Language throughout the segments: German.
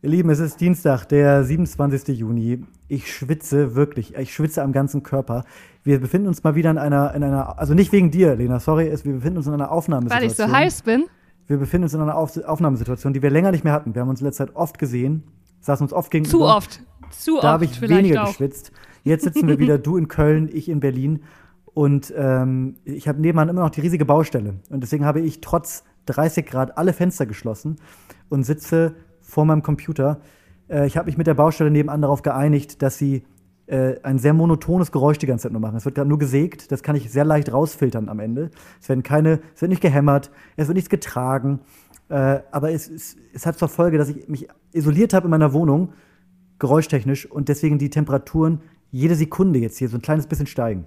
Ihr Lieben, es ist Dienstag, der 27. Juni. Ich schwitze wirklich. Ich schwitze am ganzen Körper. Wir befinden uns mal wieder in einer, in einer also nicht wegen dir, Lena, sorry, wir befinden uns in einer Aufnahmesituation. Weil ich so heiß bin? Wir befinden uns in einer Auf Aufnahmesituation, die wir länger nicht mehr hatten. Wir haben uns in letzter Zeit oft gesehen, saßen uns oft gegenüber. Zu oft. Zu da oft. Da habe ich vielleicht weniger auch. geschwitzt. Jetzt sitzen wir wieder, du in Köln, ich in Berlin. Und ähm, ich habe nebenan immer noch die riesige Baustelle. Und deswegen habe ich trotz 30 Grad alle Fenster geschlossen und sitze vor meinem Computer. Äh, ich habe mich mit der Baustelle nebenan darauf geeinigt, dass sie äh, ein sehr monotones Geräusch die ganze Zeit nur machen. Es wird gerade nur gesägt, das kann ich sehr leicht rausfiltern am Ende. Es werden keine, es wird nicht gehämmert, es wird nichts getragen. Äh, aber es, es, es hat zur Folge, dass ich mich isoliert habe in meiner Wohnung, geräuschtechnisch, und deswegen die Temperaturen jede Sekunde jetzt hier so ein kleines bisschen steigen.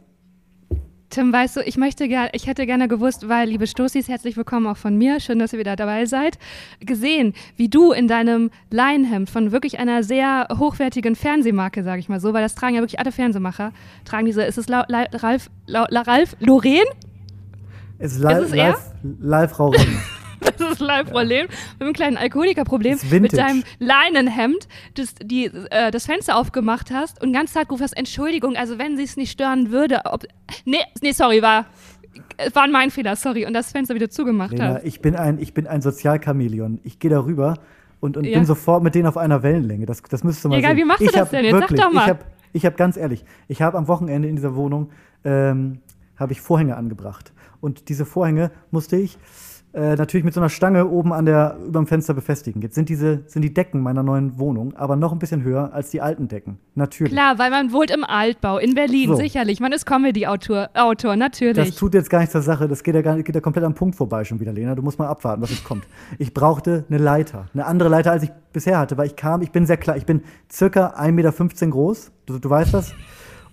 Tim, weißt du, ich möchte gerne, ich hätte gerne gewusst, weil, liebe Stoßis, herzlich willkommen auch von mir, schön, dass ihr wieder dabei seid, gesehen, wie du in deinem Leinhemd von wirklich einer sehr hochwertigen Fernsehmarke, sage ich mal so, weil das tragen ja wirklich alle Fernsehmacher, tragen diese, ist es La, La, Ralf, La, La, Ralf, Loren? Es ist, li ist es live, live Rauchen. Das ist live Problem. Mit einem kleinen Alkoholikerproblem. Mit deinem Leinenhemd das, die, äh, das Fenster aufgemacht hast und ganz zart gerufen hast, Entschuldigung, also wenn sie es nicht stören würde, ob. Nee, nee, sorry, war. War mein Fehler, sorry. Und das Fenster wieder zugemacht Lena, hast. Ich bin ein, ich bin ein Sozialchamäleon. Ich gehe darüber und, und ja. bin sofort mit denen auf einer Wellenlänge. Das, das müsstest du mal Egal, sehen. wie machst du ich das denn jetzt? Wirklich, Sag doch mal. Ich habe ich hab ganz ehrlich, ich habe am Wochenende in dieser Wohnung ähm, habe ich Vorhänge angebracht. Und diese Vorhänge musste ich äh, natürlich mit so einer Stange oben an der über dem Fenster befestigen. Jetzt sind diese sind die Decken meiner neuen Wohnung, aber noch ein bisschen höher als die alten Decken. Natürlich. Klar, weil man wohnt im Altbau in Berlin, so. sicherlich. Man ist Comedy-Autor, Autor, natürlich. Das tut jetzt gar nichts zur Sache. Das geht ja, gar, geht ja komplett am Punkt vorbei schon wieder, Lena. Du musst mal abwarten, was jetzt kommt. Ich brauchte eine Leiter, eine andere Leiter, als ich bisher hatte, weil ich kam. Ich bin sehr klar. Ich bin circa 1,15 Meter groß. Du, du weißt das.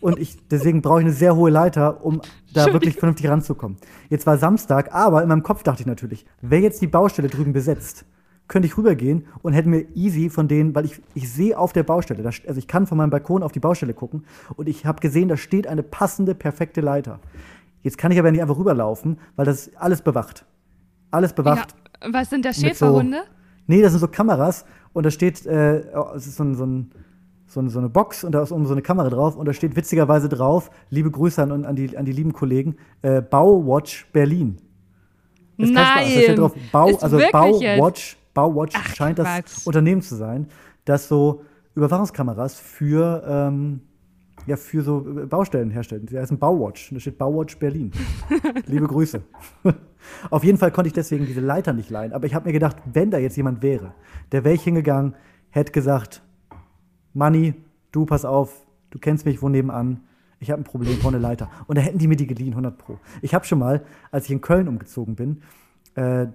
Und ich, deswegen brauche ich eine sehr hohe Leiter, um da wirklich vernünftig ranzukommen. Jetzt war Samstag, aber in meinem Kopf dachte ich natürlich, wäre jetzt die Baustelle drüben besetzt, könnte ich rübergehen und hätte mir easy von denen, weil ich, ich sehe auf der Baustelle, da, also ich kann von meinem Balkon auf die Baustelle gucken und ich habe gesehen, da steht eine passende, perfekte Leiter. Jetzt kann ich aber nicht einfach rüberlaufen, weil das ist alles bewacht. Alles bewacht. Ja, was sind das Schäferhunde? So, nee, das sind so Kameras und da steht, äh, es ist so ein, so ein so eine, so eine Box und da ist oben so eine Kamera drauf und da steht witzigerweise drauf, liebe Grüße an, an, die, an die lieben Kollegen, äh, Bauwatch Berlin. Das Nein! Da steht drauf, Bau, ist also Bauwatch, Bauwatch Ach, scheint das Quatsch. Unternehmen zu sein, das so Überwachungskameras für, ähm, ja, für so Baustellen herstellt. Die heißen Bauwatch. Da steht Bauwatch Berlin. liebe Grüße. Auf jeden Fall konnte ich deswegen diese Leiter nicht leihen, aber ich habe mir gedacht, wenn da jetzt jemand wäre, der wäre ich hingegangen, hätte gesagt, Manni, du pass auf, du kennst mich wo nebenan, ich habe ein Problem, ich eine Leiter. Und da hätten die mir die geliehen, 100 Pro. Ich habe schon mal, als ich in Köln umgezogen bin, äh,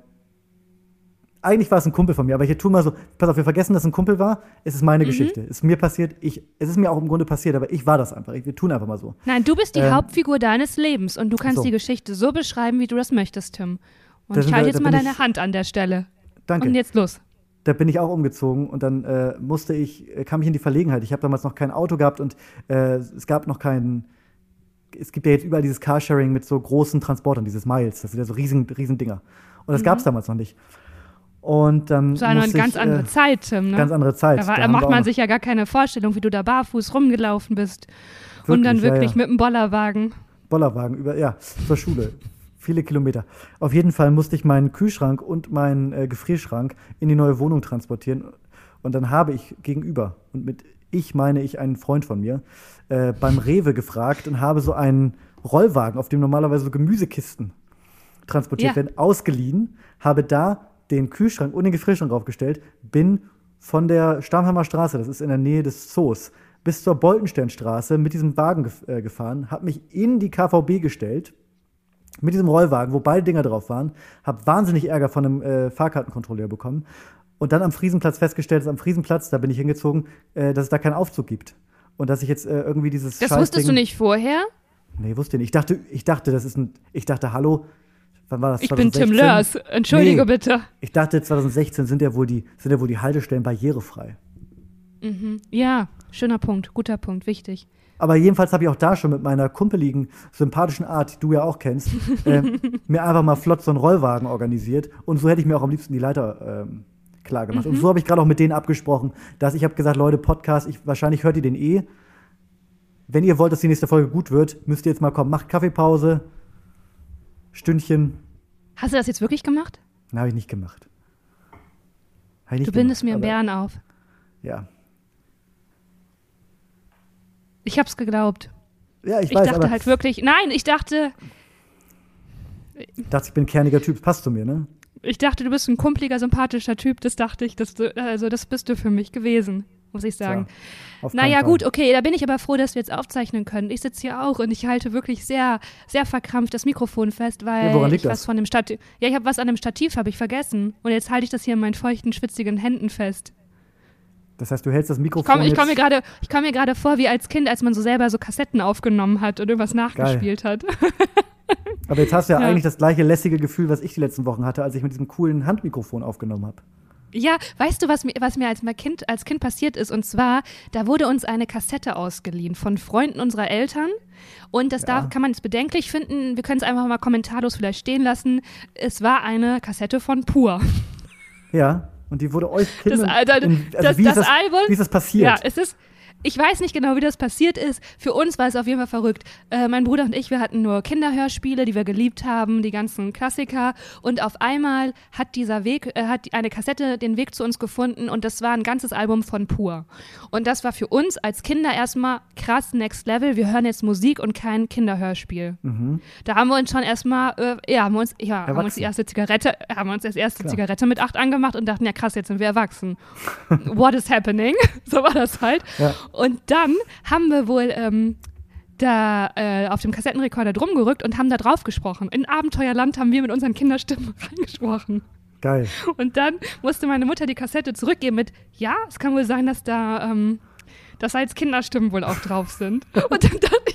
eigentlich war es ein Kumpel von mir, aber ich tue mal so, pass auf, wir vergessen, dass es ein Kumpel war, es ist meine mhm. Geschichte. Es ist mir passiert, ich, es ist mir auch im Grunde passiert, aber ich war das einfach. wir tun einfach mal so. Nein, du bist die ähm, Hauptfigur deines Lebens und du kannst so. die Geschichte so beschreiben, wie du das möchtest, Tim. Und ich halte jetzt mal deine ich, Hand an der Stelle. Danke. Und jetzt los da bin ich auch umgezogen und dann äh, musste ich, kam ich in die Verlegenheit. Ich habe damals noch kein Auto gehabt und äh, es gab noch keinen. Es gibt ja jetzt überall dieses Carsharing mit so großen Transportern, dieses Miles, das sind ja so riesen, riesen Dinger. Und das mhm. gab es damals noch nicht. Und dann. Das war eine ich, ganz andere äh, Zeit, Tim, ne? Ganz andere Zeit. Da, war, da macht man sich ja gar keine Vorstellung, wie du da barfuß rumgelaufen bist. Wirklich, und dann wirklich ja, ja. mit dem Bollerwagen. Bollerwagen, über, ja, zur Schule viele Kilometer. Auf jeden Fall musste ich meinen Kühlschrank und meinen äh, Gefrierschrank in die neue Wohnung transportieren. Und dann habe ich gegenüber, und mit ich meine ich einen Freund von mir, äh, beim Rewe gefragt und habe so einen Rollwagen, auf dem normalerweise so Gemüsekisten transportiert ja. werden, ausgeliehen, habe da den Kühlschrank und den Gefrierschrank draufgestellt, bin von der Stammheimer Straße, das ist in der Nähe des Zoos, bis zur Boltensternstraße mit diesem Wagen gef äh, gefahren, habe mich in die KVB gestellt, mit diesem Rollwagen, wo beide Dinger drauf waren, habe wahnsinnig Ärger von einem äh, Fahrkartenkontrolleur bekommen und dann am Friesenplatz festgestellt, dass am Friesenplatz, da bin ich hingezogen, äh, dass es da keinen Aufzug gibt und dass ich jetzt äh, irgendwie dieses Das wusstest du nicht vorher? Nee, wusste ich nicht. Ich dachte, ich dachte, das ist ein ich dachte, hallo, wann war das? Ich bin Tim Lörs. Entschuldige nee, bitte. Ich dachte 2016 sind ja wohl die sind ja wohl die Haltestellen barrierefrei. Mhm. Ja, schöner Punkt, guter Punkt, wichtig. Aber jedenfalls habe ich auch da schon mit meiner kumpeligen, sympathischen Art, die du ja auch kennst, äh, mir einfach mal flott so einen Rollwagen organisiert. Und so hätte ich mir auch am liebsten die Leiter ähm, klar gemacht. Und so habe ich gerade auch mit denen abgesprochen, dass ich habe gesagt, Leute, Podcast, ich, wahrscheinlich hört ihr den eh. Wenn ihr wollt, dass die nächste Folge gut wird, müsst ihr jetzt mal kommen. Macht Kaffeepause, Stündchen. Hast du das jetzt wirklich gemacht? Na, habe ich nicht gemacht. Ich nicht Du bindest gemacht, mir Bären auf. Ja. Ich hab's geglaubt. Ja, ich, Ich, weiß, dachte halt wirklich, nein, ich dachte, ich dachte, ich bin ein kerniger Typ. Passt zu mir, ne? ich dachte, du bist ein kumpliger, sympathischer Typ. Das dachte ich, dass du, also das bist du für mich gewesen, muss ich sagen. Tja, Naja, Fall. gut, okay, da bin ich aber froh, dass wir jetzt aufzeichnen können. Ich sitze hier auch und ich halte wirklich sehr, sehr verkrampft das Mikrofon fest, weil Ja, woran liegt ich was das? von dem Stativ. Ja, ich habe was an dem Stativ, habe ich vergessen. Und jetzt halte ich das hier in meinen feuchten, schwitzigen Händen fest. Das heißt, du hältst das Ich Mikrofon komme ich jetzt komm mir komm mir gerade vor, wie als Kind, als man so selber so Kassetten aufgenommen hat und irgendwas nachgespielt hat. Aber jetzt hast du ja, Ja. eigentlich das gleiche lässige Gefühl, was ich die letzten Wochen hatte, als ich mit diesem coolen Handmikrofon aufgenommen habe. Ja, weißt du, was mir, was mir als, kind, als Kind passiert ist? Und zwar, da wurde uns eine Kassette ausgeliehen von Freunden unserer Eltern. Und das Ja. da kann man jetzt bedenklich finden. Wir können es einfach mal kommentarlos vielleicht stehen lassen. Es war eine Kassette von Pur. Ja, und die wurde euch Das, Kindern. Alter, in, also das, wie, ist das das, Album. wie ist das passiert? Ja, es ist. Ich weiß nicht genau, wie das passiert ist. Für uns war es auf jeden Fall verrückt. Äh, mein Bruder und ich, wir hatten nur Kinderhörspiele, die wir geliebt haben, die ganzen Klassiker. Und auf einmal hat dieser Weg, äh, hat eine Kassette den Weg zu uns gefunden und das war ein ganzes Album von Pur. Und das war für uns als Kinder erstmal krass Next Level. Wir hören jetzt Musik und kein Kinderhörspiel. Da haben wir uns schon erstmal, äh, ja, haben wir uns, ja, haben uns die erste Zigarette, haben wir uns das erste Klar. Zigarette mit acht angemacht und dachten, ja krass, jetzt sind wir erwachsen. What is happening? so war das halt. Ja. Und dann haben wir wohl ähm, da äh, auf dem Kassettenrekorder drum gerückt und haben da drauf gesprochen. In Abenteuerland haben wir mit unseren Kinderstimmen reingesprochen. Geil. Und dann musste meine Mutter die Kassette zurückgeben mit, ja, es kann wohl sein, dass da, ähm, dass da jetzt Kinderstimmen wohl auch drauf sind. Und dann dachte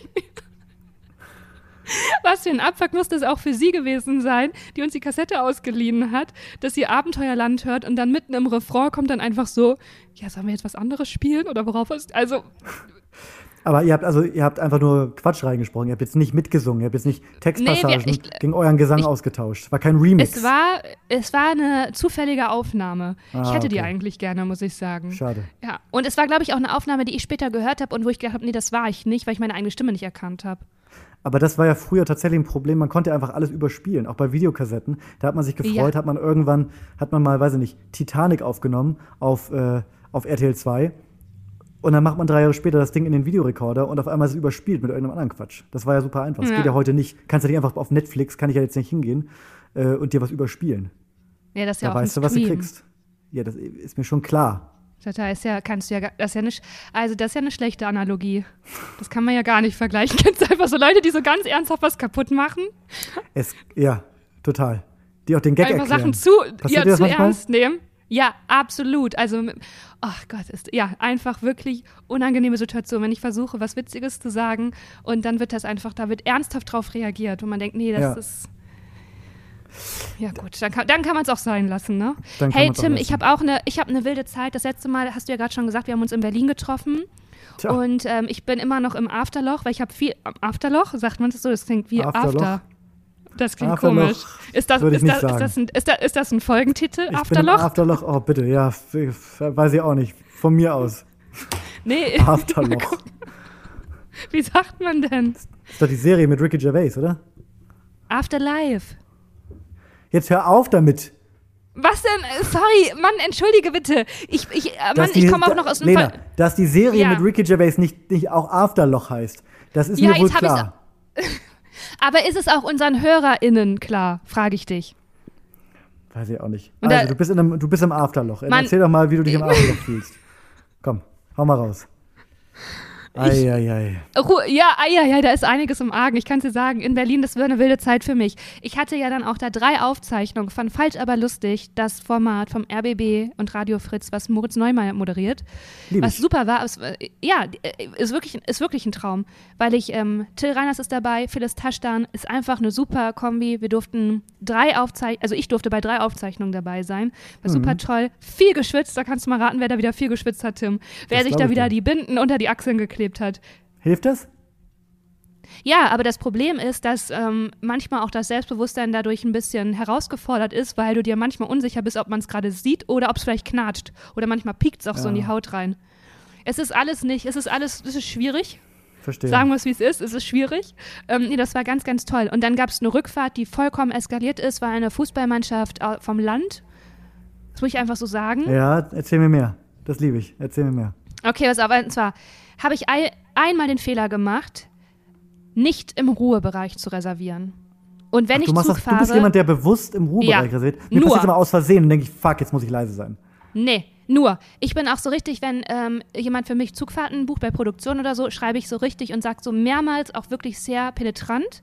was für ein Abfuck muss das auch für sie gewesen sein, die uns die Kassette ausgeliehen hat, dass sie Abenteuerland hört und dann mitten im Refrain kommt dann einfach so, ja, sollen wir jetzt was anderes spielen oder worauf ist, also Aber ihr habt also ihr habt einfach nur Quatsch reingesprochen. Ihr habt jetzt nicht mitgesungen. Ihr habt jetzt nicht Textpassagen Nee, wir- ich- gegen euren Gesang ich- ausgetauscht. War kein Remix. es war, es war eine zufällige Aufnahme. ich Ah, hätte die okay. eigentlich gerne, muss ich sagen. Schade. Ja, und es war, glaube ich, auch eine Aufnahme, die ich später gehört habe und wo ich gedacht habe, nee, das war ich nicht, weil ich meine eigene Stimme nicht erkannt habe. Aber das war ja früher tatsächlich ein Problem. Man konnte einfach alles überspielen, auch bei Videokassetten. Da hat man sich gefreut, Ja. hat man irgendwann, hat man mal, weiß ich nicht, Titanic aufgenommen auf, äh, auf RTL 2. Und dann macht man drei Jahre später das Ding in den Videorekorder und auf einmal ist es überspielt mit irgendeinem anderen Quatsch. Das war ja super einfach. Das Ja. geht ja heute nicht. Kannst ja nicht einfach auf Netflix, kann ich ja jetzt nicht hingehen äh, und dir was überspielen. Ja, das ist ja Da auch weißt du, was du kriegst. Ja, das ist mir schon klar. Da ist ja, kannst du ja, das ist ja nicht, also das ist ja eine schlechte Analogie. Das kann man ja gar nicht vergleichen. Kennst du einfach so Leute, die so ganz ernsthaft was kaputt machen? Es, ja, total. Die auch den Gag einfach erklären. Sachen zu, Passiert ja, zu ernst nehmen. Ja, absolut. Also, ach Gott, ist, ja, einfach wirklich unangenehme Situation, wenn ich versuche, was Witziges zu sagen und dann wird das einfach, da wird ernsthaft drauf reagiert und man denkt, nee, das Ja. ist. Ja gut, dann kann, dann kann man es auch sein lassen, ne? Dann hey Tim, ich habe auch eine, ich habe eine wilde Zeit. Das letzte Mal hast du ja gerade schon gesagt, wir haben uns in Berlin getroffen Tja, und ähm, ich bin immer noch im Afterloch, weil ich habe viel Afterloch, sagt man das so? Das klingt wie Afterloch? After. Das klingt Afterloch komisch. Ist das, ist, das, ist, das ein, ist, das, ist das ein Folgentitel? ich Afterloch? Afterloch. Oh, bitte, ja, weiß ich auch nicht. Von mir aus. nee, Afterloch. wie sagt man denn? ist doch die Serie mit Ricky Gervais, oder? Afterlife. Jetzt hör auf damit. Was denn? Äh, Sorry, Mann, entschuldige bitte. Ich, ich, äh, Mann, Dass ich die- komme auch noch aus dem Lena, Fall. dass die Serie Ja. mit Ricky Gervais nicht, nicht auch Afterloch heißt. Das ist Ja, mir wohl klar. Aber ist es auch unseren HörerInnen klar, frage ich dich. Weiß ich auch nicht. Und also, da- du bist, in einem, du bist im Afterloch. Mann- Erzähl doch mal, wie du dich im Afterloch fühlst. Komm, hau mal raus. Eieiei. Ja, ah, ja, ja, da ist einiges im Argen. Ich kann es dir sagen, in Berlin, das war eine wilde Zeit für mich. Ich hatte ja dann auch da drei Aufzeichnungen von Falsch aber lustig, das Format vom RBB und Radio Fritz, was Moritz Neumeier moderiert. Lieb was ich. super war, es, ja, äh, ist wirklich, ist wirklich ein Traum, weil ich, ähm, Till Reiners ist dabei, Phyllis Taschdan ist einfach eine super Kombi. Wir durften drei Aufzeichnungen, also ich durfte bei drei Aufzeichnungen dabei sein. War super Mhm. toll. Viel geschwitzt, da kannst du mal raten, wer da wieder viel geschwitzt hat, Tim. Wer Das sich da wieder dir. die Binden unter die Achseln geklebt hat. Hilft das? Ja, aber das Problem ist, dass ähm, manchmal auch das Selbstbewusstsein dadurch ein bisschen herausgefordert ist, weil du dir manchmal unsicher bist, ob man es gerade sieht oder ob es vielleicht knatscht. Oder manchmal piekt es auch Ja. so in die Haut rein. Es ist alles nicht, es ist alles, es ist schwierig. Verstehe. Sagen wir es, wie es ist, es ist schwierig. Ähm, nee, das war ganz, ganz toll. Und dann gab es eine Rückfahrt, die vollkommen eskaliert ist, war eine Fußballmannschaft au- vom Land. Das muss ich einfach so sagen. ja, erzähl mir mehr. Das liebe ich. Erzähl mir mehr. Okay, was aber, und zwar habe ich ein, einmal den Fehler gemacht, nicht im Ruhebereich zu reservieren. Und wenn Ach, ich du, Zug das, du fahre, bist jemand, der bewusst im Ruhebereich Ja, reserviert. Mir nur. passiert immer aus Versehen und denke ich, fuck, jetzt muss ich leise sein. nee, nur. Ich bin auch so richtig, wenn ähm, jemand für mich Zugfahrten bucht bei Produktion oder so, schreibe ich so richtig und sage so mehrmals auch wirklich sehr penetrant,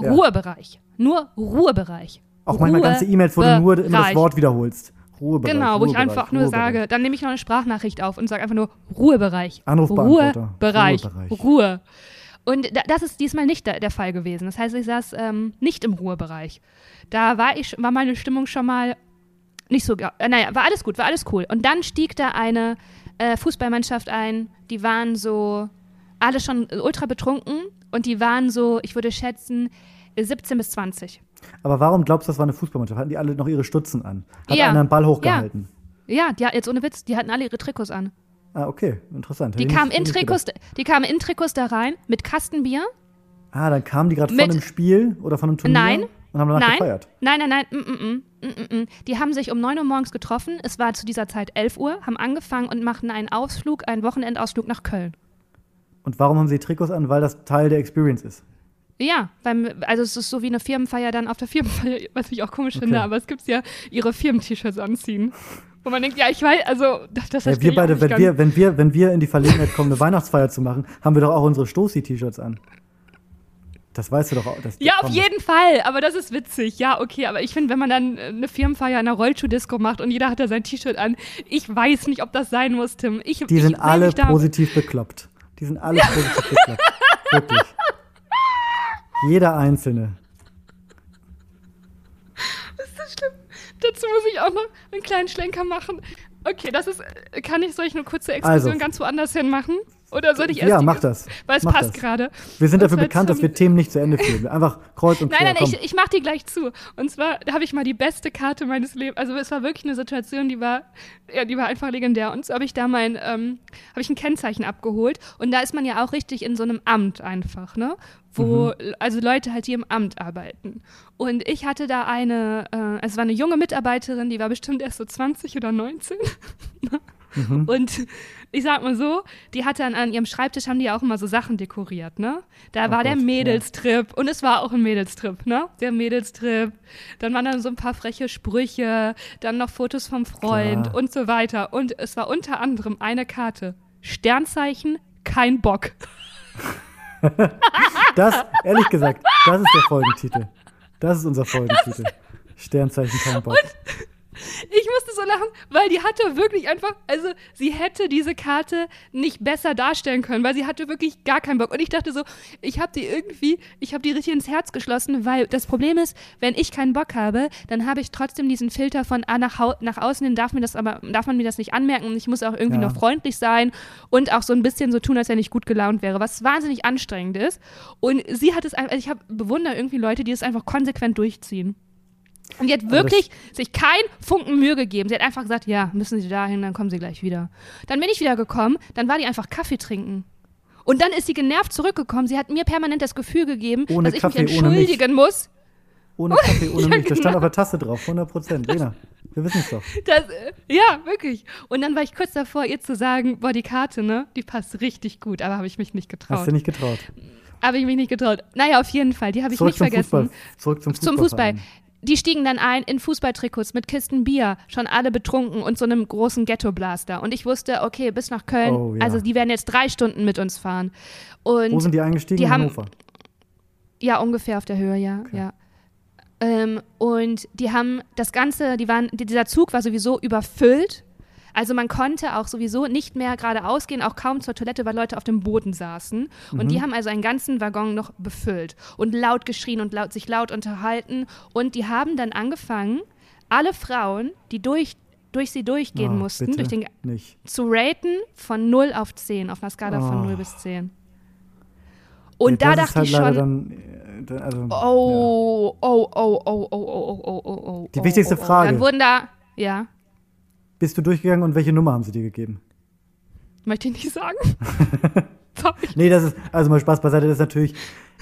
Ja. Ruhebereich. Nur Ruhebereich. Auch manchmal ganze E-Mails, wo du nur immer das. Wort wiederholst. Ruhebereich. Genau, wo ich einfach nur Ruhebereich. sage, dann nehme ich noch eine Sprachnachricht auf und sage einfach nur Ruhebereich. Anrufbeantworter. Ruhebereich. Ruhebereich. Ruhe. Und da, das ist diesmal nicht der, der Fall gewesen. Das heißt, ich saß ähm, nicht im Ruhebereich. Da war ich, war meine Stimmung schon mal nicht so, äh, naja, war alles gut, war alles cool. Und dann stieg da eine äh, Fußballmannschaft ein, die waren so, alle schon ultra betrunken und die waren so, ich würde schätzen, 17 bis 20. Aber warum glaubst du, das war eine Fußballmannschaft? Hatten die alle noch ihre Stutzen an? Hat Ja. einer einen Ball hochgehalten? Ja, die, jetzt ohne Witz, die hatten alle ihre Trikots an. Ah, okay, interessant. Die kamen in Trikots, die kamen in Trikots da rein mit Kastenbier. Ah, dann kamen die gerade von einem Spiel oder von einem Turnier Nein. Und haben danach Nein. gefeiert. Nein, nein, nein. Mm, mm, mm. Die haben sich um 9 Uhr morgens getroffen. Es war zu dieser Zeit 11 Uhr, haben angefangen und machten einen Ausflug, einen Wochenendausflug nach Köln. Und warum haben sie Trikots an? Weil das Teil der Experience ist. Ja, beim, also es ist so wie eine Firmenfeier dann auf der Firmenfeier, was ich auch komisch Okay. finde, aber es gibt ja ihre Firmen-T-Shirts anziehen. Wo man denkt, ja, ich weiß, also das, das Ja, wir beide, wenn wir, wenn, wir, wenn wir in die Verlegenheit kommen, eine Weihnachtsfeier zu machen, haben wir doch auch unsere Stoßi-T-Shirts an. Das weißt du doch auch. Das, Ja, auf jeden Fall, aber das ist witzig. Ja, okay, aber ich finde, wenn man dann äh, eine Firmenfeier in einer Rollschuh-Disco macht und jeder hat da sein T-Shirt an, ich weiß nicht, ob das sein muss, Tim. Ich, Die ich sind seh alle positiv bekloppt. Die sind alle positiv bekloppt. Wirklich. Jeder Einzelne. Ist das schlimm? Dazu muss ich auch noch einen kleinen Schlenker machen. Okay, das ist, äh, kann ich, soll ich eine kurze Exkursion Also. ganz woanders hin machen? Oder soll ich erst Ja, mach das. Weil es Mach passt das. gerade. Wir sind Und dafür bekannt, dass wir Themen nicht zu Ende führen. Einfach kreuz und Nein, quer. nein, komm. ich, ich mach die gleich zu. Und zwar habe ich mal die beste Karte meines Lebens. Also es war wirklich eine Situation, die war, ja, die war einfach legendär. Und so habe ich da mein, ähm, habe ich ein Kennzeichen abgeholt. Und da ist man ja auch richtig in so einem Amt einfach, ne? Wo, also Leute halt, die im Amt arbeiten. Und ich hatte da eine, äh, es war eine junge Mitarbeiterin, die war bestimmt erst so 20 oder 19. Mhm. Und ich sag mal so, die hatte an, an ihrem Schreibtisch, haben die ja auch immer so Sachen dekoriert, ne? Da Oh war der Gott, ja. Mädelstrip und es war auch ein Mädelstrip, ne? Der Mädelstrip. Dann waren dann so ein paar freche Sprüche, dann noch Fotos vom Freund Klar. und so weiter. Und es war unter anderem eine Karte. Sternzeichen, kein Bock. Das, ehrlich gesagt, das ist der Folgentitel. Das ist unser Folgentitel. Sternzeichen kein Bock. Ich musste so lachen, weil die hatte wirklich einfach, also sie hätte diese Karte nicht besser darstellen können, weil sie hatte wirklich gar keinen Bock. Und ich dachte so, ich habe die irgendwie, ich habe die richtig ins Herz geschlossen, weil das Problem ist, wenn ich keinen Bock habe, dann habe ich trotzdem diesen Filter von ah, nach, hau- nach außen hin darf mir das aber darf man mir das nicht anmerken und ich muss auch irgendwie Ja. noch freundlich sein und auch so ein bisschen so tun, als wenn ich gut gelaunt wäre, was wahnsinnig anstrengend ist. Und sie hat es einfach, also ich habe bewundere irgendwie Leute, die es einfach konsequent durchziehen. Und die hat das- wirklich sich kein Funken Mühe gegeben. Sie hat einfach gesagt, ja, müssen Sie dahin, dann kommen Sie gleich wieder. Dann bin ich wieder gekommen, dann war die einfach Kaffee trinken. Und dann ist sie genervt zurückgekommen. Sie hat mir permanent das Gefühl gegeben, Ohne dass ich Kaffee, mich entschuldigen muss. Ohne Kaffee, ohne Ja, Milch. Das stand genau. auf der Tasse drauf, 100 Prozent. Lena, wir wissen es doch. Das, äh, ja, wirklich. Und dann war ich kurz davor, ihr zu sagen, boah, die Karte, ne, die passt richtig gut. Aber habe ich mich nicht getraut. Hast du nicht getraut. Habe ich mich nicht getraut. Naja, auf jeden Fall, die habe ich Zurück nicht vergessen. Fußball. Zurück zum Fußball. Zum Fußball. Die stiegen dann ein in Fußballtrikots mit Kisten Bier, schon alle betrunken und so einem großen Ghetto-Blaster. Und ich wusste, okay, bis nach Köln, Oh, ja. also die werden jetzt drei Stunden mit uns fahren. Und Wo sind die eingestiegen? die haben- Hannover. ja, ungefähr auf der Höhe, ja, Okay. ja. Ähm, und die haben das Ganze, die waren, die- dieser Zug war sowieso überfüllt. Also man konnte auch sowieso nicht mehr geradeaus gehen, auch kaum zur Toilette, weil Leute auf dem Boden saßen. Und Mhm. die haben also einen ganzen Waggon noch befüllt und laut geschrien und laut, sich laut unterhalten. Und die haben dann angefangen, alle Frauen, die durch, durch sie durchgehen Oh, mussten, durch den, Nicht. zu raten von 0 auf 10, auf einer Skala von Oh. 0 bis 10. Und Ja, da dachte ich halt leider schon, Dann, äh, dann, also, oh, oh, oh, oh, oh, oh, oh, oh, oh, oh. Die oh, wichtigste oh, oh. Frage. Dann wurden da, ja, ja. Bist du durchgegangen und welche Nummer haben sie dir gegeben? möchte ich nicht sagen. Nee, das ist, also mal Spaß beiseite, das ist natürlich,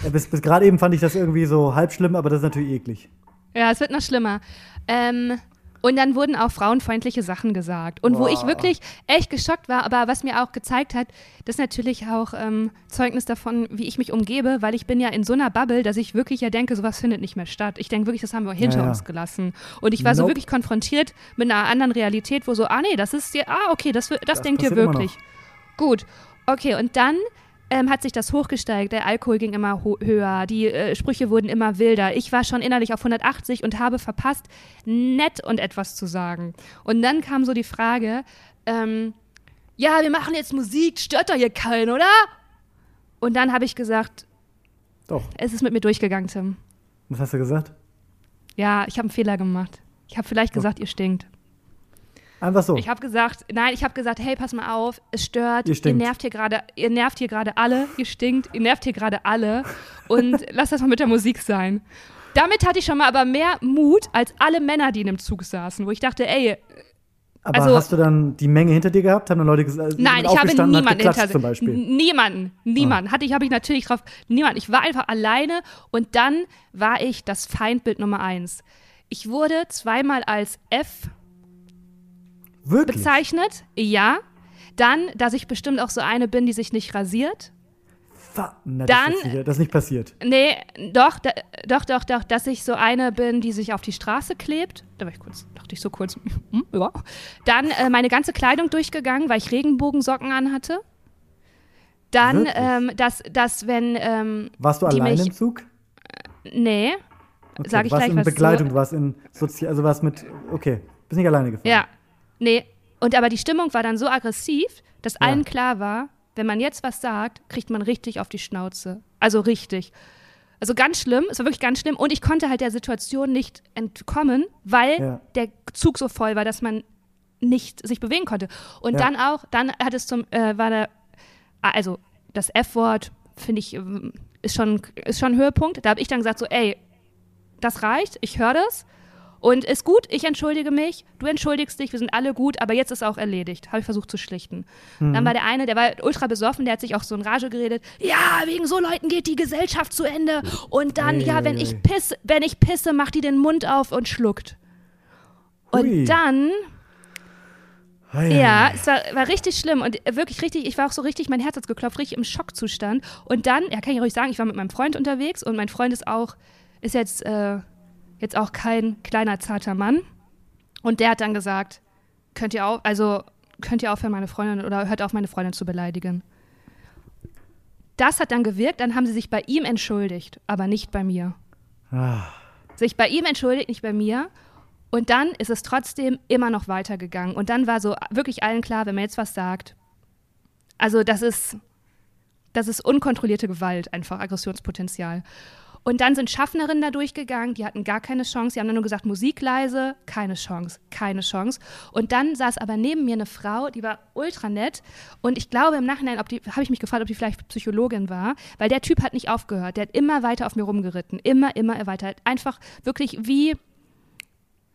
äh, bis, bis gerade eben fand ich das irgendwie so halb schlimm, aber das ist natürlich eklig. Ja, es wird noch schlimmer. Ähm, und dann wurden auch frauenfeindliche Sachen gesagt. Und wo ich wirklich echt geschockt war, aber was mir auch gezeigt hat, das ist natürlich auch ähm, Zeugnis davon, wie ich mich umgebe, weil ich bin ja in so einer Bubble, dass ich wirklich ja denke, sowas findet nicht mehr statt. Ich denke wirklich, das haben wir hinter Ja, ja. uns gelassen. Und ich war so Nope. wirklich konfrontiert mit einer anderen Realität, wo so, ah nee, das ist ja, ah okay, das, das, Das denkt ihr wirklich. Gut, okay, und dann ähm, hat sich das hochgesteigt. Der Alkohol ging immer höher, die äh, Sprüche wurden immer wilder. Ich war schon innerlich auf 180 und habe verpasst, nett und etwas zu sagen. Und dann kam so die Frage, ähm, ja, wir machen jetzt Musik, stört doch hier keinen, oder? Und dann habe ich gesagt, Doch. es ist mit mir durchgegangen, Tim. Was hast du gesagt? Ja, ich habe einen Fehler gemacht. Ich habe vielleicht gesagt, ihr stinkt. Einfach so. Ich habe gesagt, nein, ich habe gesagt, hey, pass mal auf, es stört, Ihr ihr, nervt hier gerade, ihr nervt hier gerade alle, ihr stinkt, ihr nervt hier gerade alle und lasst das mal mit der Musik sein. Damit hatte ich schon mal aber mehr Mut als alle Männer, die in dem Zug saßen, wo ich dachte, ey, aber also- hast du dann die Menge hinter dir gehabt? Haben dann Leute gesagt, nein, ich habe niemanden hinter zum Beispiel? Ah. Niemanden, niemanden. Hatte ich, habe ich natürlich drauf, niemand. Ich war einfach alleine und dann war ich das Feindbild Nummer eins. Ich wurde zweimal als F Wirklich? bezeichnet, ja. Dann, dass ich bestimmt auch so eine bin, die sich nicht rasiert. Na, Dann- das, ist sicher, das ist nicht passiert. Nee, doch, da, doch, doch, doch, dass ich so eine bin, die sich auf die Straße klebt. Da war ich kurz, dachte ich so kurz, hm, ja. Dann äh, meine ganze Kleidung durchgegangen, weil ich Regenbogensocken anhatte. Dann, ähm, dass, dass wenn, ähm, Warst du allein mich- im Zug? nee, Okay, Sag ich warst gleich, in was Begleitung, so- du warst in Sozi also warst mit, okay, bist nicht alleine gefahren. ja, nee. Und aber die Stimmung war dann so aggressiv, dass Ja. allen klar war, wenn man jetzt was sagt, kriegt man richtig auf die Schnauze. Also richtig. Also ganz schlimm, es war wirklich ganz schlimm. Und ich konnte halt der Situation nicht entkommen, weil Ja. der Zug so voll war, dass man nicht sich bewegen konnte. Und Ja. dann auch, dann hat es zum, äh, war der, also das F-Wort, finde ich, ähm, ist schon, ist schon ein Höhepunkt. Da habe ich dann gesagt so, ey, das reicht, ich höre das. Und ist gut, ich entschuldige mich, du entschuldigst dich, wir sind alle gut, aber jetzt ist auch erledigt. Habe ich versucht zu schlichten. Mhm. Dann war der eine, der war ultra besoffen, der hat sich auch so in Rage geredet. Ja, wegen so Leuten geht die Gesellschaft zu Ende. Und dann, ja, wenn ich Ui. pisse, wenn ich pisse, macht die den Mund auf und schluckt. Und Hui. dann Ei, ja, ei, es war, war richtig schlimm und wirklich richtig, ich war auch so richtig, mein Herz hat geklopft, richtig im Schockzustand. Und dann, ja, kann ich ruhig sagen, ich war mit meinem Freund unterwegs und mein Freund ist auch, ist jetzt, äh, jetzt auch kein kleiner, zarter Mann. Und der hat dann gesagt, könnt ihr auf, also könnt ihr aufhören, meine Freundin, oder hört auf, meine Freundin zu beleidigen. Das hat dann gewirkt, dann haben sie sich bei ihm entschuldigt, aber nicht bei mir Ah, sich bei ihm entschuldigt, nicht bei mir. Und dann ist es trotzdem immer noch weitergegangen. Und dann war so wirklich allen klar, wenn man jetzt was sagt, also das ist, das ist unkontrollierte Gewalt, einfach Aggressionspotenzial. Und dann sind Schaffnerinnen da durchgegangen, die hatten gar keine Chance. Die haben dann nur gesagt, Musik leise, keine Chance, keine Chance. Und dann saß aber neben mir eine Frau, die war ultra nett. Und ich glaube im Nachhinein, habe ich mich gefragt, ob die vielleicht Psychologin war, weil der Typ hat nicht aufgehört. Der hat immer weiter auf mir rumgeritten. Immer, immer weiter. Einfach wirklich wie,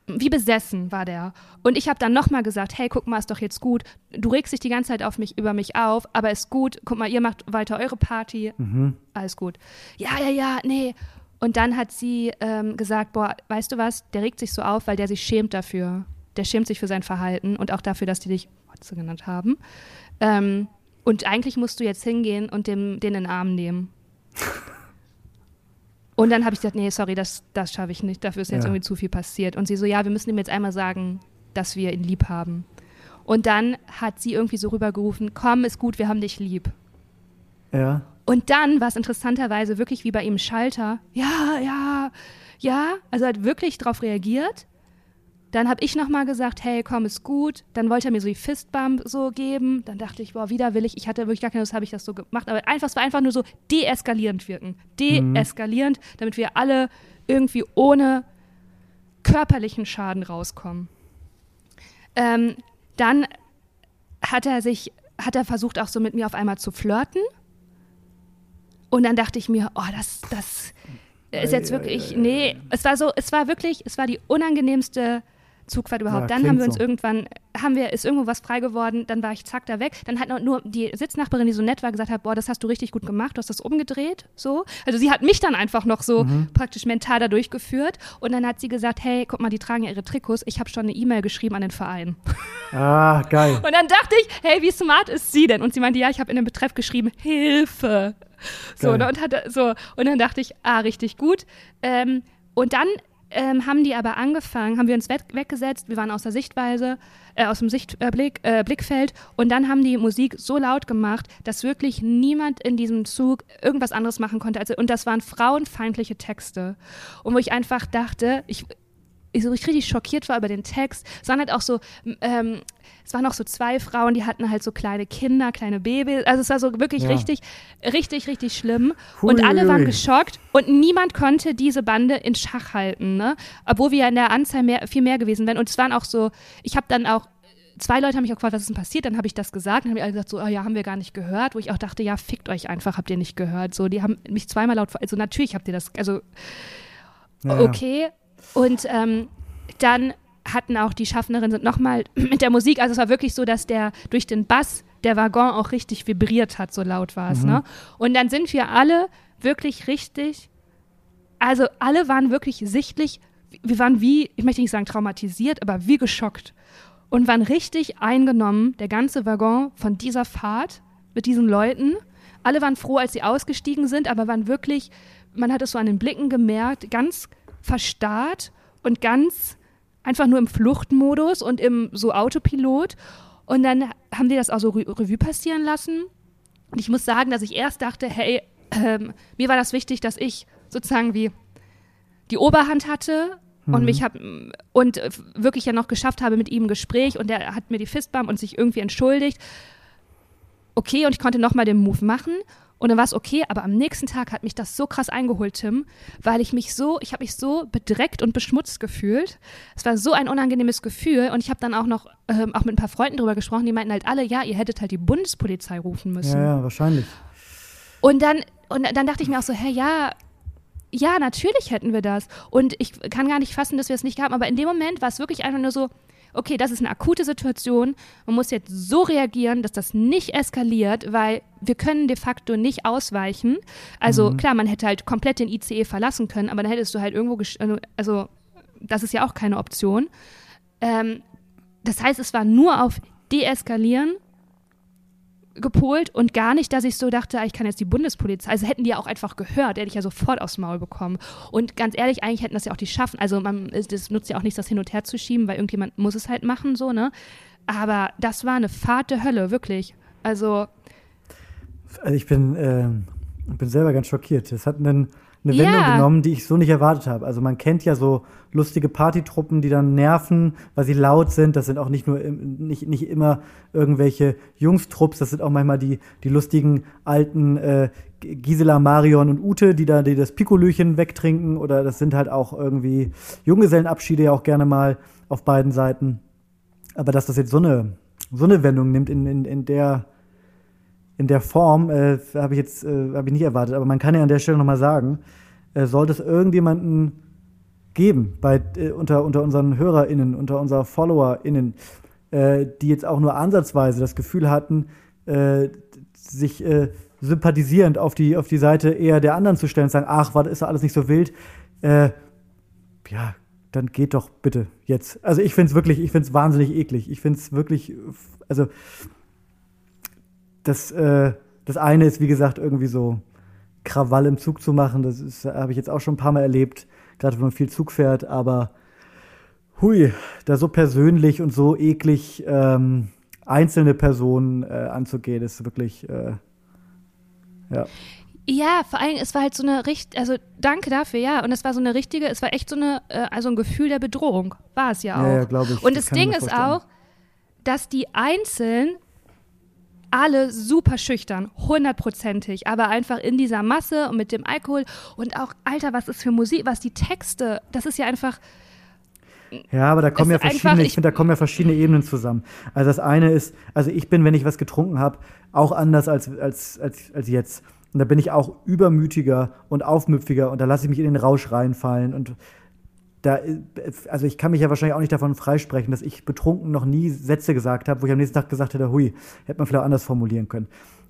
wie besessen war der. Und ich habe dann nochmal gesagt, hey, guck mal, ist doch jetzt gut. Du regst dich die ganze Zeit auf mich, über mich auf, aber ist gut. Guck mal, ihr macht weiter eure Party. mhm. Alles gut. Ja, ja, ja, nee. Und dann hat sie ähm, gesagt, boah, weißt du was, der regt sich so auf, weil der sich schämt dafür. Der schämt sich für sein Verhalten und auch dafür, dass die dich Rotze genannt haben. Ähm, und eigentlich musst du jetzt hingehen und dem, den in den Arm nehmen. Und dann habe ich gesagt, nee, sorry, das, das schaffe ich nicht. Dafür ist jetzt Ja. irgendwie zu viel passiert. Und sie so, ja, wir müssen ihm jetzt einmal sagen, dass wir ihn lieb haben. Und dann hat sie irgendwie so rübergerufen, komm, ist gut, wir haben dich lieb. Ja. Und dann war es interessanterweise wirklich wie bei ihm Schalter. Ja, ja, ja. Also er hat wirklich darauf reagiert. Dann habe ich nochmal gesagt, hey, komm, ist gut. Dann wollte er mir so die Fistbump so geben. Dann dachte ich, boah, widerwillig. Ich hatte wirklich gar keine Lust, habe ich das so gemacht. Aber einfach, es war einfach nur so deeskalierend wirken. Deeskalierend, damit wir alle irgendwie ohne körperlichen Schaden rauskommen. Ähm, dann hat er sich, hat er versucht auch so mit mir auf einmal zu flirten. Und dann dachte ich mir, oh, das, das ist jetzt wirklich, nee, es war so, es war wirklich, es war die unangenehmste Zugfahrt überhaupt. Ja, dann haben wir uns so. irgendwann, haben wir, ist irgendwo was frei geworden, dann war ich zack da weg. Dann hat nur die Sitznachbarin, die so nett war, gesagt hat, boah, das hast du richtig gut gemacht, du hast das umgedreht, so. Also sie hat mich dann einfach noch so mhm. praktisch mental da durchgeführt und dann hat sie gesagt, hey, guck mal, die tragen ja ihre Trikots, ich habe schon eine E-Mail geschrieben an den Verein. Ah, geil. Und dann dachte ich, hey, wie smart ist sie denn? Und sie meinte, ja, ich habe in dem Betreff geschrieben, Hilfe. So, ne, und, hat, so, und dann dachte ich, ah, richtig gut. Ähm, und dann ähm, haben die aber angefangen, haben wir uns weggesetzt, wir waren aus der Sichtweise, äh, aus dem Sichtblick, äh, äh, Blickfeld und dann haben die Musik so laut gemacht, dass wirklich niemand in diesem Zug irgendwas anderes machen konnte. Also, und das waren frauenfeindliche Texte. Und wo ich einfach dachte, ich, ich so richtig schockiert war über den Text, sondern halt auch so, ähm, es waren auch so zwei Frauen, die hatten halt so kleine Kinder, kleine Babys. Also es war so wirklich ja. richtig, richtig, richtig schlimm. Hui, und alle waren geschockt und niemand konnte diese Bande in Schach halten, ne? Obwohl wir ja in der Anzahl mehr, viel mehr gewesen wären. Und es waren auch so, ich habe dann auch zwei Leute haben mich auch gefragt, was ist denn passiert? Dann habe ich das gesagt. Dann haben die alle gesagt, so, oh ja, haben wir gar nicht gehört. Wo ich auch dachte, ja, fickt euch einfach, habt ihr nicht gehört. So, die haben mich zweimal laut, also natürlich habt ihr das, also ja, okay. Und ähm, dann hatten auch die Schaffnerinnen nochmal mit der Musik, also es war wirklich so, dass der durch den Bass der Waggon auch richtig vibriert hat, so laut war es. Mhm. Ne? Und dann sind wir alle wirklich richtig, also alle waren wirklich sichtlich, wir waren wie, ich möchte nicht sagen traumatisiert, aber wie geschockt und waren richtig eingenommen, der ganze Waggon von dieser Fahrt mit diesen Leuten. Alle waren froh, als sie ausgestiegen sind, aber waren wirklich, man hat es so an den Blicken gemerkt, ganz verstarrt und ganz einfach nur im Fluchtmodus und im so Autopilot. Und dann haben die das auch so Revue passieren lassen. Und ich muss sagen, dass ich erst dachte, hey, ähm, mir war das wichtig, dass ich sozusagen wie die Oberhand hatte mhm. und mich hab, und wirklich ja noch geschafft habe mit ihm ein Gespräch und der hat mir die Fistbump und sich irgendwie entschuldigt. Okay, und ich konnte nochmal den Move machen. Und dann war es okay, aber am nächsten Tag hat mich das so krass eingeholt, Tim, weil ich mich so, ich habe mich so bedreckt und beschmutzt gefühlt. Es war so ein unangenehmes Gefühl und ich habe dann auch noch ähm, auch mit ein paar Freunden drüber gesprochen, die meinten halt alle, ja, ihr hättet halt die Bundespolizei rufen müssen. Ja, ja wahrscheinlich. Und dann, und dann dachte ich mir auch so, hä, ja, ja, natürlich hätten wir das. Und ich kann gar nicht fassen, dass wir es nicht haben. Aber in dem Moment war es wirklich einfach nur so, okay, das ist eine akute Situation, man muss jetzt so reagieren, dass das nicht eskaliert, weil wir können de facto nicht ausweichen. Also mhm. klar, man hätte halt komplett den ICE verlassen können, aber dann hättest du halt irgendwo, also, also das ist ja auch keine Option. Ähm, das heißt, es war nur auf Deeskalieren gepolt und gar nicht, dass ich so dachte, ah, ich kann jetzt die Bundespolizei. Also hätten die ja auch einfach gehört, hätte ich ja sofort aufs Maul bekommen. Und ganz ehrlich, eigentlich hätten das ja auch die schaffen. Also man, das nutzt ja auch nichts, das hin und her zu schieben, weil irgendjemand muss es halt machen, so, ne? Aber das war eine Fahrt der Hölle, wirklich. Also. Also ich bin, äh, bin selber ganz schockiert. Es hat einen eine Wendung ja. genommen, die ich so nicht erwartet habe. Also man kennt ja so lustige Partytruppen, die dann nerven, weil sie laut sind. Das sind auch nicht nur nicht, nicht immer irgendwelche Jungstrupps, das sind auch manchmal die, die lustigen alten äh, Gisela, Marion und Ute, die da die das Pikolöchen wegtrinken. Oder das sind halt auch irgendwie Junggesellenabschiede ja auch gerne mal auf beiden Seiten. Aber dass das jetzt so eine, so eine Wendung nimmt in, in, in der in der Form äh, habe ich jetzt äh, habe ich nicht erwartet, aber man kann ja an der Stelle noch mal sagen, äh, sollte es irgendjemanden geben bei äh, unter unter unseren HörerInnen, unter unseren FollowerInnen, äh, die jetzt auch nur ansatzweise das Gefühl hatten, äh, sich äh, sympathisierend auf die auf die Seite eher der anderen zu stellen und sagen, ach, was ist doch alles nicht so wild, äh, ja, dann geht doch bitte jetzt. Also ich finde es wirklich, ich finde es wahnsinnig eklig. Ich finde es wirklich, also das, äh, das eine ist, wie gesagt, irgendwie so Krawall im Zug zu machen. Das habe ich jetzt auch schon ein paar Mal erlebt, gerade wenn man viel Zug fährt. Aber hui, da so persönlich und so eklig ähm, einzelne Personen äh, anzugehen, ist wirklich, äh, ja. Ja, vor allem, es war halt so eine richtig, also danke dafür, ja. Und es war so eine richtige, es war echt so eine, äh, also ein Gefühl der Bedrohung, war es ja auch. Ja, ja glaube ich. Und das Ding ist auch, dass die einzeln alle super schüchtern, hundertprozentig, aber einfach in dieser Masse und mit dem Alkohol und auch, Alter, was ist für Musik, was die Texte, das ist ja einfach. Ja, aber da kommen ja verschiedene, ich, ich finde, da kommen ja verschiedene Ebenen zusammen. Also das eine ist, also ich bin, wenn ich was getrunken habe, auch anders als, als, als, als jetzt. Und da bin ich auch übermütiger und aufmüpfiger und da lasse ich mich in den Rausch reinfallen und da, also ich kann mich ja wahrscheinlich auch nicht davon freisprechen, dass ich betrunken noch nie Sätze gesagt habe, wo ich am nächsten Tag gesagt hätte, hui, hätte man vielleicht anders formulieren können.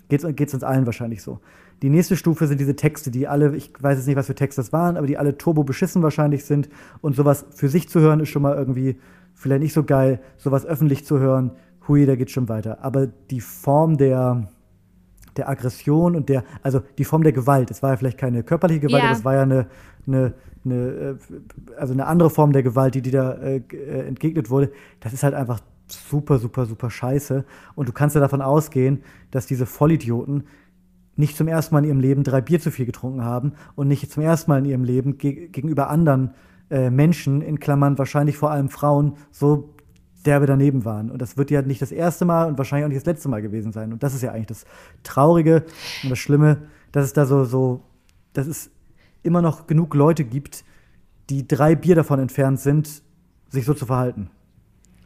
Geht's, geht's uns allen wahrscheinlich so. Die nächste Stufe sind diese Texte, die alle, ich weiß jetzt nicht, was für Texte das waren, aber die alle turbo beschissen wahrscheinlich sind. Und sowas für sich zu hören, ist schon mal irgendwie vielleicht nicht so geil. Sowas öffentlich zu hören, hui, da geht's schon weiter. Aber die Form der, der Aggression und der, also die Form der Gewalt, es war ja vielleicht keine körperliche Gewalt, ja. aber es war ja eine, eine, eine, äh, also eine andere Form der Gewalt, die, die da äh, äh, entgegnet wurde, das ist halt einfach super, super, super scheiße. Und du kannst ja davon ausgehen, dass diese Vollidioten nicht zum ersten Mal in ihrem Leben drei Bier zu viel getrunken haben und nicht zum ersten Mal in ihrem Leben ge gegenüber anderen äh, Menschen, in Klammern wahrscheinlich vor allem Frauen, so derbe daneben waren. Und das wird ja nicht das erste Mal und wahrscheinlich auch nicht das letzte Mal gewesen sein. Und das ist ja eigentlich das Traurige und das Schlimme, dass es da so, so, dass es immer noch genug Leute gibt, die drei Bier davon entfernt sind, sich so zu verhalten.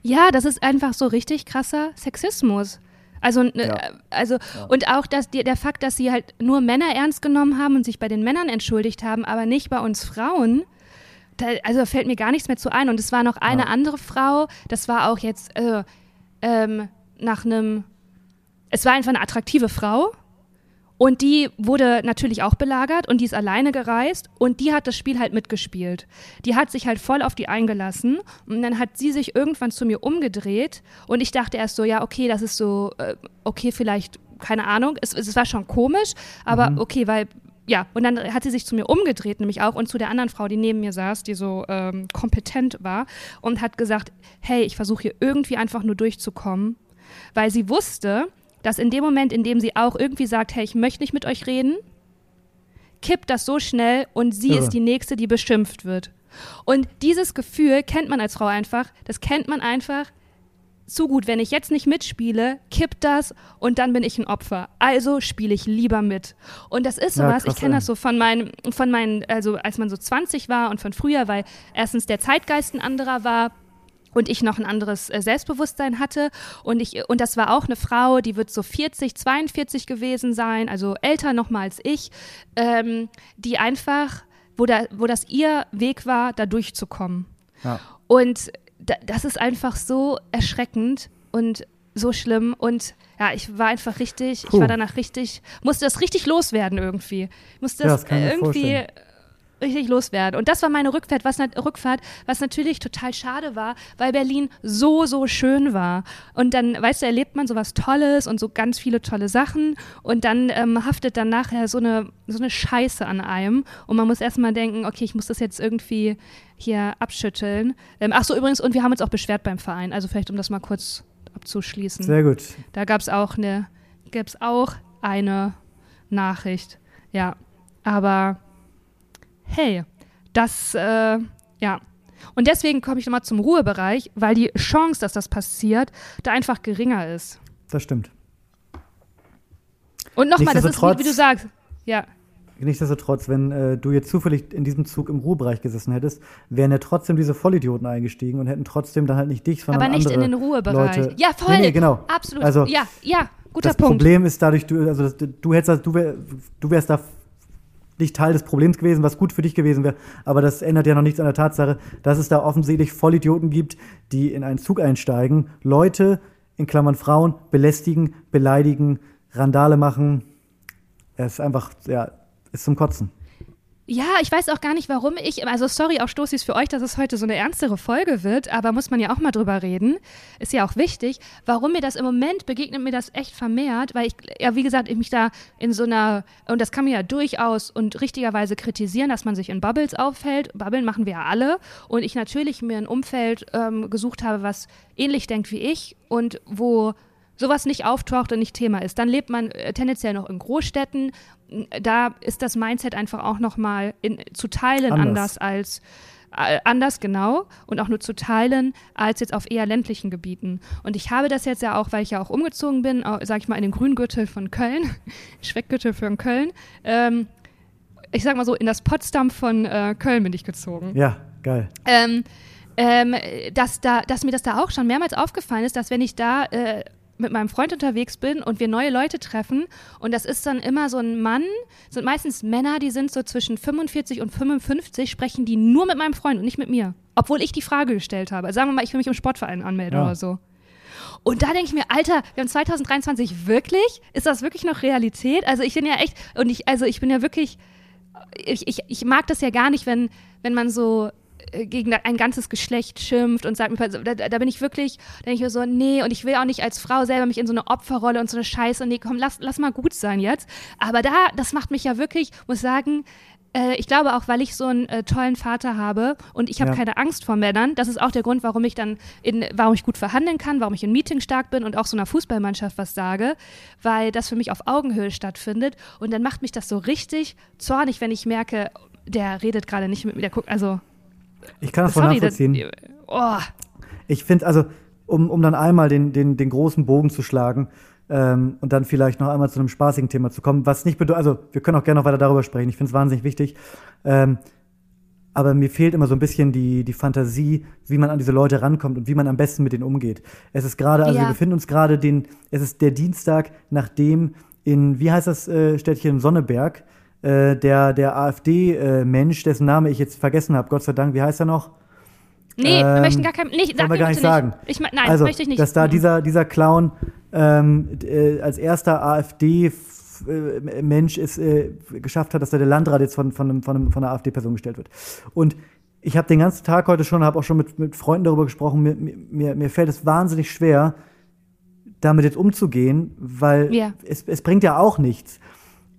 Ja, das ist einfach so richtig krasser Sexismus. Also, ja. also ja. und auch dass die, der Fakt, dass sie halt nur Männer ernst genommen haben und sich bei den Männern entschuldigt haben, aber nicht bei uns Frauen. Da, also fällt mir gar nichts mehr zu ein. Und es war noch eine ja. andere Frau, das war auch jetzt äh, ähm, nach einem, es war einfach eine attraktive Frau, und die wurde natürlich auch belagert und die ist alleine gereist und die hat das Spiel halt mitgespielt. Die hat sich halt voll auf die eingelassen und dann hat sie sich irgendwann zu mir umgedreht und ich dachte erst so, ja, okay, das ist so, äh, okay, vielleicht, keine Ahnung, es, es war schon komisch, aber mhm. okay, weil ja, und dann hat sie sich zu mir umgedreht, nämlich auch, und zu der anderen Frau, die neben mir saß, die so ähm, kompetent war, und hat gesagt, hey, ich versuche hier irgendwie einfach nur durchzukommen, weil sie wusste, dass in dem Moment, in dem sie auch irgendwie sagt, hey, ich möchte nicht mit euch reden, kippt das so schnell und sie ja. ist die Nächste, die beschimpft wird. Und dieses Gefühl kennt man als Frau einfach, das kennt man einfach zu gut. Wenn ich jetzt nicht mitspiele, kippt das und dann bin ich ein Opfer. Also spiele ich lieber mit. Und das ist sowas, ja, ich kenne das so von meinen, von meinen, also als man so 20 war und von früher, weil erstens der Zeitgeist ein anderer war und ich noch ein anderes äh, Selbstbewusstsein hatte. Und, ich, und das war auch eine Frau, die wird so 40, 42 gewesen sein, also älter noch mal als ich, ähm, die einfach, wo, da, wo das ihr Weg war, da durchzukommen. Ja. Und das ist einfach so erschreckend und so schlimm und ja, ich war einfach richtig, Puh. ich war danach richtig, musste das richtig loswerden irgendwie. Musste das, ja, das irgendwie richtig loswerden. Und das war meine Rückfahrt was, Rückfahrt, was natürlich total schade war, weil Berlin so, so schön war. Und dann, weißt du, erlebt man so was Tolles und so ganz viele tolle Sachen und dann ähm, haftet dann nachher so eine, so eine Scheiße an einem und man muss erstmal denken, okay, ich muss das jetzt irgendwie hier abschütteln. Ähm, ach so, übrigens, und wir haben uns auch beschwert beim Verein, also vielleicht, um das mal kurz abzuschließen. Sehr gut. Da gab es auch eine, gab's auch eine Nachricht, ja. Aber hey, das, äh, ja. Und deswegen komme ich nochmal zum Ruhebereich, weil die Chance, dass das passiert, da einfach geringer ist. Das stimmt. Und nochmal, das ist, wie, wie, du sagst, ja. Nichtsdestotrotz, wenn äh, du jetzt zufällig in diesem Zug im Ruhebereich gesessen hättest, wären ja trotzdem diese Vollidioten eingestiegen und hätten trotzdem dann halt nicht dich, sondern Aber nicht in den Ruhebereich. Leute. Ja, voll. Nee, nee, genau. Absolut. Also, ja, ja, guter das Punkt. Das Problem ist dadurch, du, also du hättest, du, wär, du wärst da nicht Teil des Problems gewesen, was gut für dich gewesen wäre. Aber das ändert ja noch nichts an der Tatsache, dass es da offensichtlich Vollidioten gibt, die in einen Zug einsteigen, Leute, in Klammern Frauen, belästigen, beleidigen, Randale machen. Es ist einfach, ja, ist zum Kotzen. Ja, ich weiß auch gar nicht, warum ich, also sorry auch Stoßis für euch, dass es heute so eine ernstere Folge wird, aber muss man ja auch mal drüber reden. Ist ja auch wichtig. Warum mir das im Moment begegnet mir das echt vermehrt, weil ich, ja, wie gesagt, ich mich da in so einer, und das kann man ja durchaus und richtigerweise kritisieren, dass man sich in Bubbles aufhält. Bubbeln machen wir ja alle. Und ich natürlich mir ein Umfeld ähm, gesucht habe, was ähnlich denkt wie ich und wo sowas nicht auftaucht und nicht Thema ist. Dann lebt man äh, tendenziell noch in Großstädten. Da ist das Mindset einfach auch noch mal in, zu teilen anders, anders als äh, anders genau und auch nur zu teilen als jetzt auf eher ländlichen Gebieten. Und ich habe das jetzt ja auch, weil ich ja auch umgezogen bin, sage ich mal in den Grüngürtel von Köln, Schweckgürtel von Köln. Ähm, ich sag mal so, in das Potsdam von äh, Köln bin ich gezogen. Ja, geil. Ähm, ähm, dass, da, dass mir das da auch schon mehrmals aufgefallen ist, dass wenn ich da äh, mit meinem Freund unterwegs bin und wir neue Leute treffen und das ist dann immer so ein Mann, sind meistens Männer, die sind so zwischen 45 und 55, sprechen die nur mit meinem Freund und nicht mit mir. Obwohl ich die Frage gestellt habe. Also sagen wir mal, ich will mich im Sportverein anmelden ja. oder so. Und da denke ich mir, Alter, wir haben 2023 wirklich? Ist das wirklich noch Realität? Also ich bin ja echt, und ich, also ich bin ja wirklich, ich, ich, ich mag das ja gar nicht, wenn, wenn man so gegen ein ganzes Geschlecht schimpft und sagt, da, da bin ich wirklich, da denke ich mir so, nee, und ich will auch nicht als Frau selber mich in so eine Opferrolle und so eine Scheiße, nee, komm, lass, lass mal gut sein jetzt. Aber da, das macht mich ja wirklich, muss sagen, äh, ich glaube auch, weil ich so einen äh, tollen Vater habe und ich habe ja. keine Angst vor Männern. Das ist auch der Grund, warum ich dann, in, warum ich gut verhandeln kann, warum ich in Meetings stark bin und auch so einer Fußballmannschaft was sage, weil das für mich auf Augenhöhe stattfindet. Und dann macht mich das so richtig zornig, wenn ich merke, der redet gerade nicht mit mir, der guckt, also ich kann das voll nachvollziehen. Das, oh. Ich finde, also, um, um dann einmal den, den, den großen Bogen zu schlagen ähm, und dann vielleicht noch einmal zu einem spaßigen Thema zu kommen, was nicht bedeutet, also wir können auch gerne noch weiter darüber sprechen, ich finde es wahnsinnig wichtig. Ähm, aber mir fehlt immer so ein bisschen die, die Fantasie, wie man an diese Leute rankommt und wie man am besten mit denen umgeht. Es ist gerade, also ja. wir befinden uns gerade den, es ist der Dienstag, nachdem in, wie heißt das äh, Städtchen Sonneberg, äh, der, der AfD-Mensch, dessen Name ich jetzt vergessen habe, Gott sei Dank, wie heißt er noch? Nee, ähm, wir möchten gar kein. Nicht, sag wir gar nicht sagen. Ich, nein, also, möchte ich nicht. Dass da dieser, dieser Clown ähm, äh, als erster AfD-Mensch es äh, geschafft hat, dass er der Landrat jetzt von, von, von, von einer AfD-Person gestellt wird. Und ich habe den ganzen Tag heute schon, habe auch schon mit, mit Freunden darüber gesprochen, mir, mir, mir fällt es wahnsinnig schwer, damit jetzt umzugehen, weil ja. es, es bringt ja auch nichts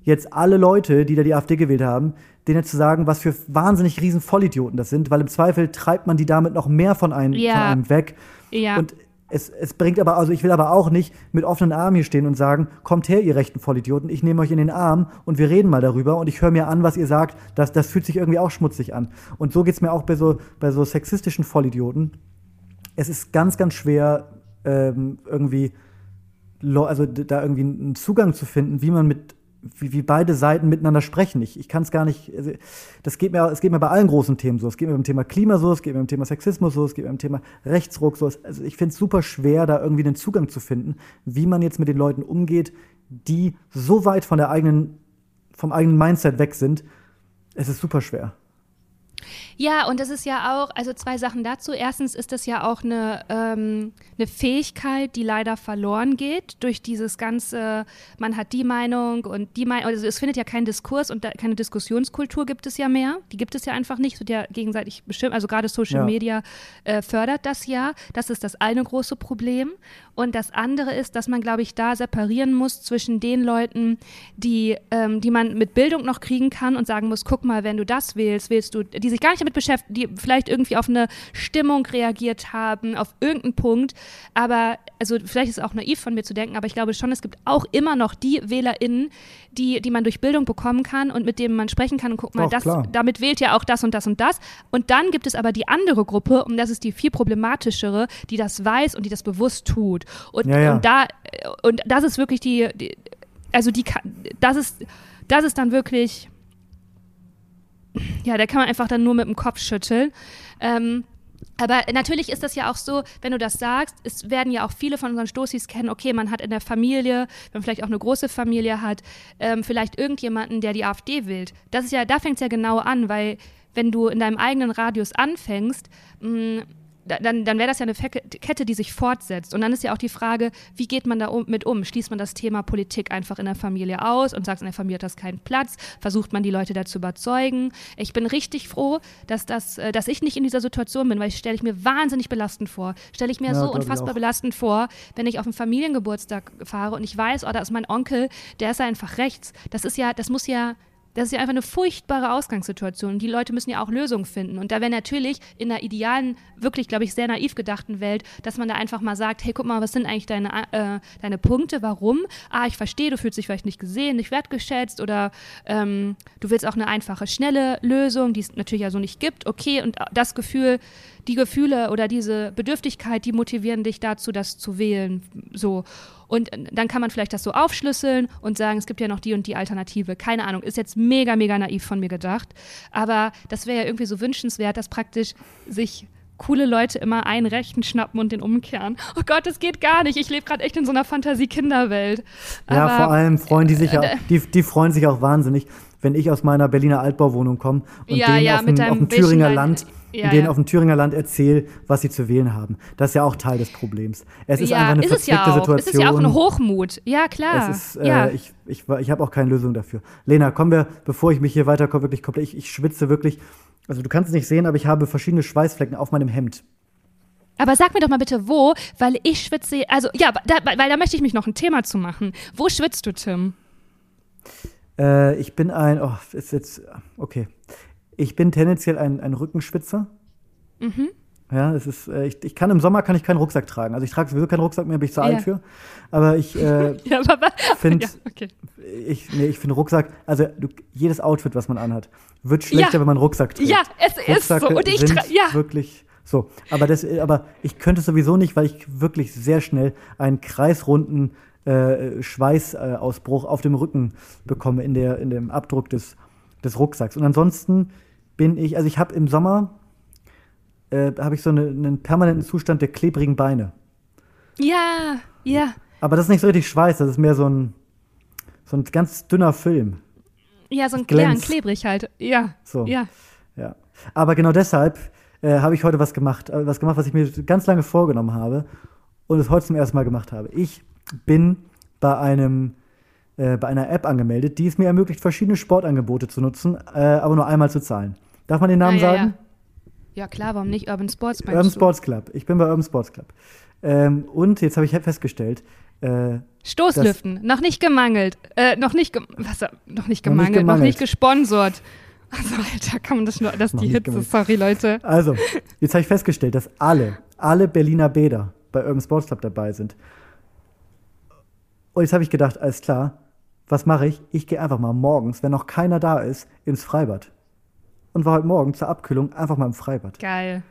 jetzt alle Leute, die da die AfD gewählt haben, denen zu sagen, was für wahnsinnig riesen Vollidioten das sind, weil im Zweifel treibt man die damit noch mehr von einem, ja. von einem weg. Ja. Und es, es bringt aber, also ich will aber auch nicht mit offenen Armen hier stehen und sagen, kommt her, ihr rechten Vollidioten, ich nehme euch in den Arm und wir reden mal darüber und ich höre mir an, was ihr sagt. Das, das fühlt sich irgendwie auch schmutzig an. Und so geht es mir auch bei so, bei so sexistischen Vollidioten. Es ist ganz, ganz schwer, ähm, irgendwie, also da irgendwie einen Zugang zu finden, wie man mit wie, wie beide Seiten miteinander sprechen. Ich, ich kann es gar nicht, also, das geht mir, es geht mir bei allen großen Themen so. Es geht mir beim Thema Klima so, es geht mir beim Thema Sexismus so, es geht mir beim Thema Rechtsruck so. Also ich finde es super schwer, da irgendwie einen Zugang zu finden, wie man jetzt mit den Leuten umgeht, die so weit von der eigenen, vom eigenen Mindset weg sind. Es ist super schwer. Ja, und das ist ja auch, also zwei Sachen dazu. Erstens ist das ja auch eine, ähm, eine Fähigkeit, die leider verloren geht durch dieses ganze, man hat die Meinung und die Meinung, also es findet ja kein Diskurs und da, keine Diskussionskultur gibt es ja mehr. Die gibt es ja einfach nicht, es wird ja gegenseitig bestimmt, also gerade Social ja. Media äh, fördert das ja. Das ist das eine große Problem. Und das andere ist, dass man, glaube ich, da separieren muss zwischen den Leuten, die, ähm, die man mit Bildung noch kriegen kann und sagen muss, guck mal, wenn du das wählst, wählst du, die sich gar nicht damit beschäftigen, die vielleicht irgendwie auf eine Stimmung reagiert haben, auf irgendeinen Punkt. Aber, also vielleicht ist es auch naiv von mir zu denken, aber ich glaube schon, es gibt auch immer noch die WählerInnen, die, die man durch Bildung bekommen kann und mit denen man sprechen kann und guck mal, das, damit wählt ja auch das und das und das. Und dann gibt es aber die andere Gruppe, und das ist die viel problematischere, die das weiß und die das bewusst tut. Und, ja, ja. und da, und das ist wirklich die, die, also die, das ist, das ist dann wirklich, ja, da kann man einfach dann nur mit dem Kopf schütteln. Ähm, aber natürlich ist das ja auch so, wenn du das sagst, es werden ja auch viele von unseren Stoßis kennen, okay, man hat in der Familie, wenn man vielleicht auch eine große Familie hat, ähm, vielleicht irgendjemanden, der die AfD wählt. Das ist ja, da fängt es ja genau an, weil wenn du in deinem eigenen Radius anfängst, mh, dann, dann wäre das ja eine Kette, die sich fortsetzt. Und dann ist ja auch die Frage, wie geht man da um, mit um? Schließt man das Thema Politik einfach in der Familie aus und sagt, in der Familie hat das keinen Platz? Versucht man die Leute dazu überzeugen? Ich bin richtig froh, dass, das, äh, dass ich nicht in dieser Situation bin, weil ich stelle ich mir wahnsinnig belastend vor. Stelle ich mir ja, so unfassbar belastend vor, wenn ich auf einen Familiengeburtstag fahre und ich weiß, oh, da ist mein Onkel, der ist einfach rechts. Das ist ja, das muss ja das ist ja einfach eine furchtbare Ausgangssituation. Die Leute müssen ja auch Lösungen finden. Und da wäre natürlich in der idealen, wirklich, glaube ich, sehr naiv gedachten Welt, dass man da einfach mal sagt, hey, guck mal, was sind eigentlich deine, äh, deine Punkte, warum? Ah, ich verstehe, du fühlst dich vielleicht nicht gesehen, nicht wertgeschätzt oder ähm, du willst auch eine einfache, schnelle Lösung, die es natürlich ja so nicht gibt. Okay, und das Gefühl, die Gefühle oder diese Bedürftigkeit, die motivieren dich dazu, das zu wählen. So. Und dann kann man vielleicht das so aufschlüsseln und sagen, es gibt ja noch die und die Alternative. Keine Ahnung, ist jetzt mega, mega naiv von mir gedacht. Aber das wäre ja irgendwie so wünschenswert, dass praktisch sich coole Leute immer einen Rechten schnappen und den umkehren. Oh Gott, das geht gar nicht. Ich lebe gerade echt in so einer Fantasie-Kinderwelt. Ja, vor allem freuen die sich ja, die, die freuen sich auch wahnsinnig, wenn ich aus meiner Berliner Altbauwohnung komme und Ja, denen ja, auf, mit dem, auf deinem dem Thüringer Land, Ja, denen ja. auf dem Thüringer Land erzähle, was sie zu wählen haben. Das ist ja auch Teil des Problems. Es ist ja, einfach eine ist es ja verzwickte auch. Es Situation. ist ja auch ein Hochmut. Ja, klar. Es ist, äh, ja. ich, ich, ich habe auch keine Lösung dafür. Lena, kommen wir, bevor ich mich hier weiter wirklich komplett, ich, ich schwitze wirklich. Also du kannst es nicht sehen, aber ich habe verschiedene Schweißflecken auf meinem Hemd. Aber sag mir doch mal bitte, wo, weil ich schwitze, also ja, da, weil da möchte ich mich noch ein Thema zu machen. Wo schwitzt du, Tim? Äh, ich bin ein, oh, ist jetzt, okay. Ich bin tendenziell ein, ein Rückenschwitzer. Mhm. Ja, es ist, äh, ich, ich kann im Sommer kann ich keinen Rucksack tragen. Also ich trage sowieso keinen Rucksack mehr, bin ich zu Ja. alt für. Aber ich, äh, Ja, aber Find- ja, okay. ich, nee, ich finde Rucksack, also du, jedes Outfit, was man anhat, wird schlechter, Ja. wenn man Rucksack trägt. Ja, es ist so. Und ich sind tra- ja. wirklich so. Aber, das, aber ich könnte es sowieso nicht, weil ich wirklich sehr schnell einen kreisrunden äh, Schweißausbruch auf dem Rücken bekomme in, der, in dem Abdruck des, des Rucksacks. Und ansonsten bin ich, also ich habe im Sommer äh, habe ich so eine, einen permanenten Zustand der klebrigen Beine. Ja, ja. Aber das ist nicht so richtig Schweiß, das ist mehr so ein, so ein ganz dünner Film. Ja, so ein, ja, ein klebrig halt. Ja. So. Ja. Ja. Aber genau deshalb äh, habe ich heute was gemacht, äh, was gemacht, was ich mir ganz lange vorgenommen habe und es heute zum ersten Mal gemacht habe. Ich bin bei einem äh, bei einer App angemeldet, die es mir ermöglicht, verschiedene Sportangebote zu nutzen, äh, aber nur einmal zu zahlen. Darf man den Namen ja, ja, sagen? Ja. ja, klar, warum nicht? Urban Sports Urban? Sports Club. Ich bin bei Urban Sports Club. Ähm, und jetzt habe ich festgestellt, äh, Stoßlüften, noch nicht gemangelt. Äh, noch nicht, gem was, noch nicht Noch nicht gemangelt, noch gemangelt. nicht gesponsert. Also, Alter, kann man das nur, das ist die Hitze, gemangelt. sorry, Leute. Also, jetzt habe ich festgestellt, dass alle, alle Berliner Bäder bei Urban Sports Club dabei sind. Und jetzt habe ich gedacht, alles klar, was mache ich? Ich gehe einfach mal morgens, wenn noch keiner da ist, ins Freibad. Und war heute Morgen zur Abkühlung einfach mal im Freibad. Geil.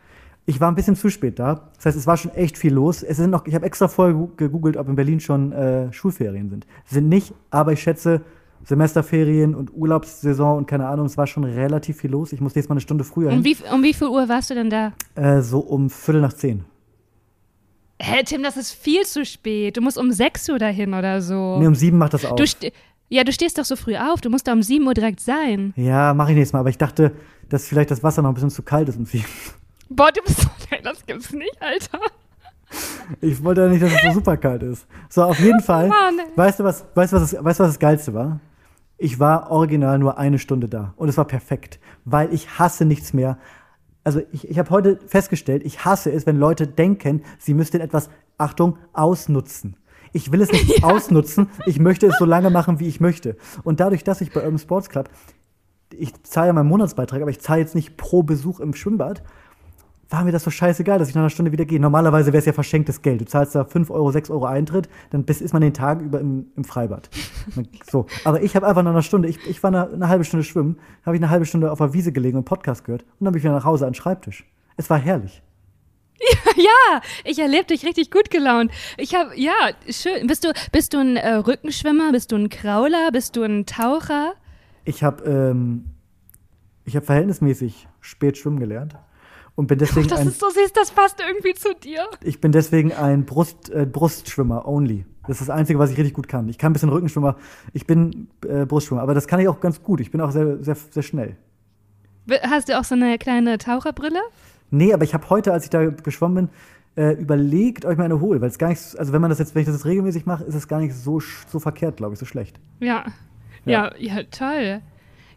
Ich war ein bisschen zu spät da. Das heißt, es war schon echt viel los. Es sind noch, ich habe extra vorher gegoogelt, ob in Berlin schon äh, Schulferien sind. Sind nicht, aber ich schätze, Semesterferien und Urlaubssaison und keine Ahnung, es war schon relativ viel los. Ich muss jetzt mal eine Stunde früher Um hin. wie, um wie viel Uhr warst du denn da? Äh, so um Viertel nach zehn. Hä, Tim, das ist viel zu spät. Du musst um 6 Uhr dahin oder so. Nee, um sieben macht das auch. du ja, du stehst doch so früh auf. Du musst da um 7 Uhr direkt sein. Ja, mache ich nächstes Mal. Aber ich dachte, dass vielleicht das Wasser noch ein bisschen zu kalt ist um sieben. Boah, du bist so, nein, das gibt's nicht, Alter. Ich wollte ja nicht, dass es so super kalt ist. So, auf jeden Fall. Mann. Weißt du, was, weißt, du, was, das, weißt du, was das Geilste war? Ich war original nur eine Stunde da. Und es war perfekt. Weil ich hasse nichts mehr. Also, ich, ich habe heute festgestellt, ich hasse es, wenn Leute denken, sie müssten etwas, Achtung, ausnutzen. Ich will es nicht ausnutzen. Ich möchte es so lange machen, wie ich möchte. Und dadurch, dass ich bei Urban Sports Club ich zahle ja meinen Monatsbeitrag, aber ich zahle jetzt nicht pro Besuch im Schwimmbad, war mir das so scheißegal, dass ich nach einer Stunde wieder gehe. Normalerweise wäre es ja verschenktes Geld. Du zahlst da 5 Euro, 6 Euro Eintritt, dann bis, ist man den Tag über im, im Freibad. so. Aber ich habe einfach nach einer Stunde, ich, ich war eine, eine halbe Stunde schwimmen, habe ich eine halbe Stunde auf der Wiese gelegen und Podcast gehört und dann bin ich wieder nach Hause an den Schreibtisch. Es war herrlich. Ja, ich erlebe dich richtig gut gelaunt. Ich habe, ja, schön. Bist du, bist du ein äh, Rückenschwimmer? Bist du ein Krauler? Bist du ein Taucher? Ich habe ähm, ich hab verhältnismäßig spät schwimmen gelernt und bin deswegen Das ein, ist so süß, das passt irgendwie zu dir. ich bin deswegen ein Brust, äh, Brustschwimmer only. Das ist das Einzige, was ich richtig gut kann. Ich kann ein bisschen Rückenschwimmer, ich bin äh, Brustschwimmer, aber das kann ich auch ganz gut. Ich bin auch sehr, sehr, sehr schnell. Hast du auch so eine kleine Taucherbrille? Nee, aber ich habe heute, als ich da geschwommen bin, äh, überlegt, ob ich mir eine hole, weil es gar nicht, also wenn man das jetzt, wenn ich das jetzt regelmäßig mache, ist es gar nicht so, so verkehrt, glaube ich, so schlecht. Ja. Ja, ja, toll.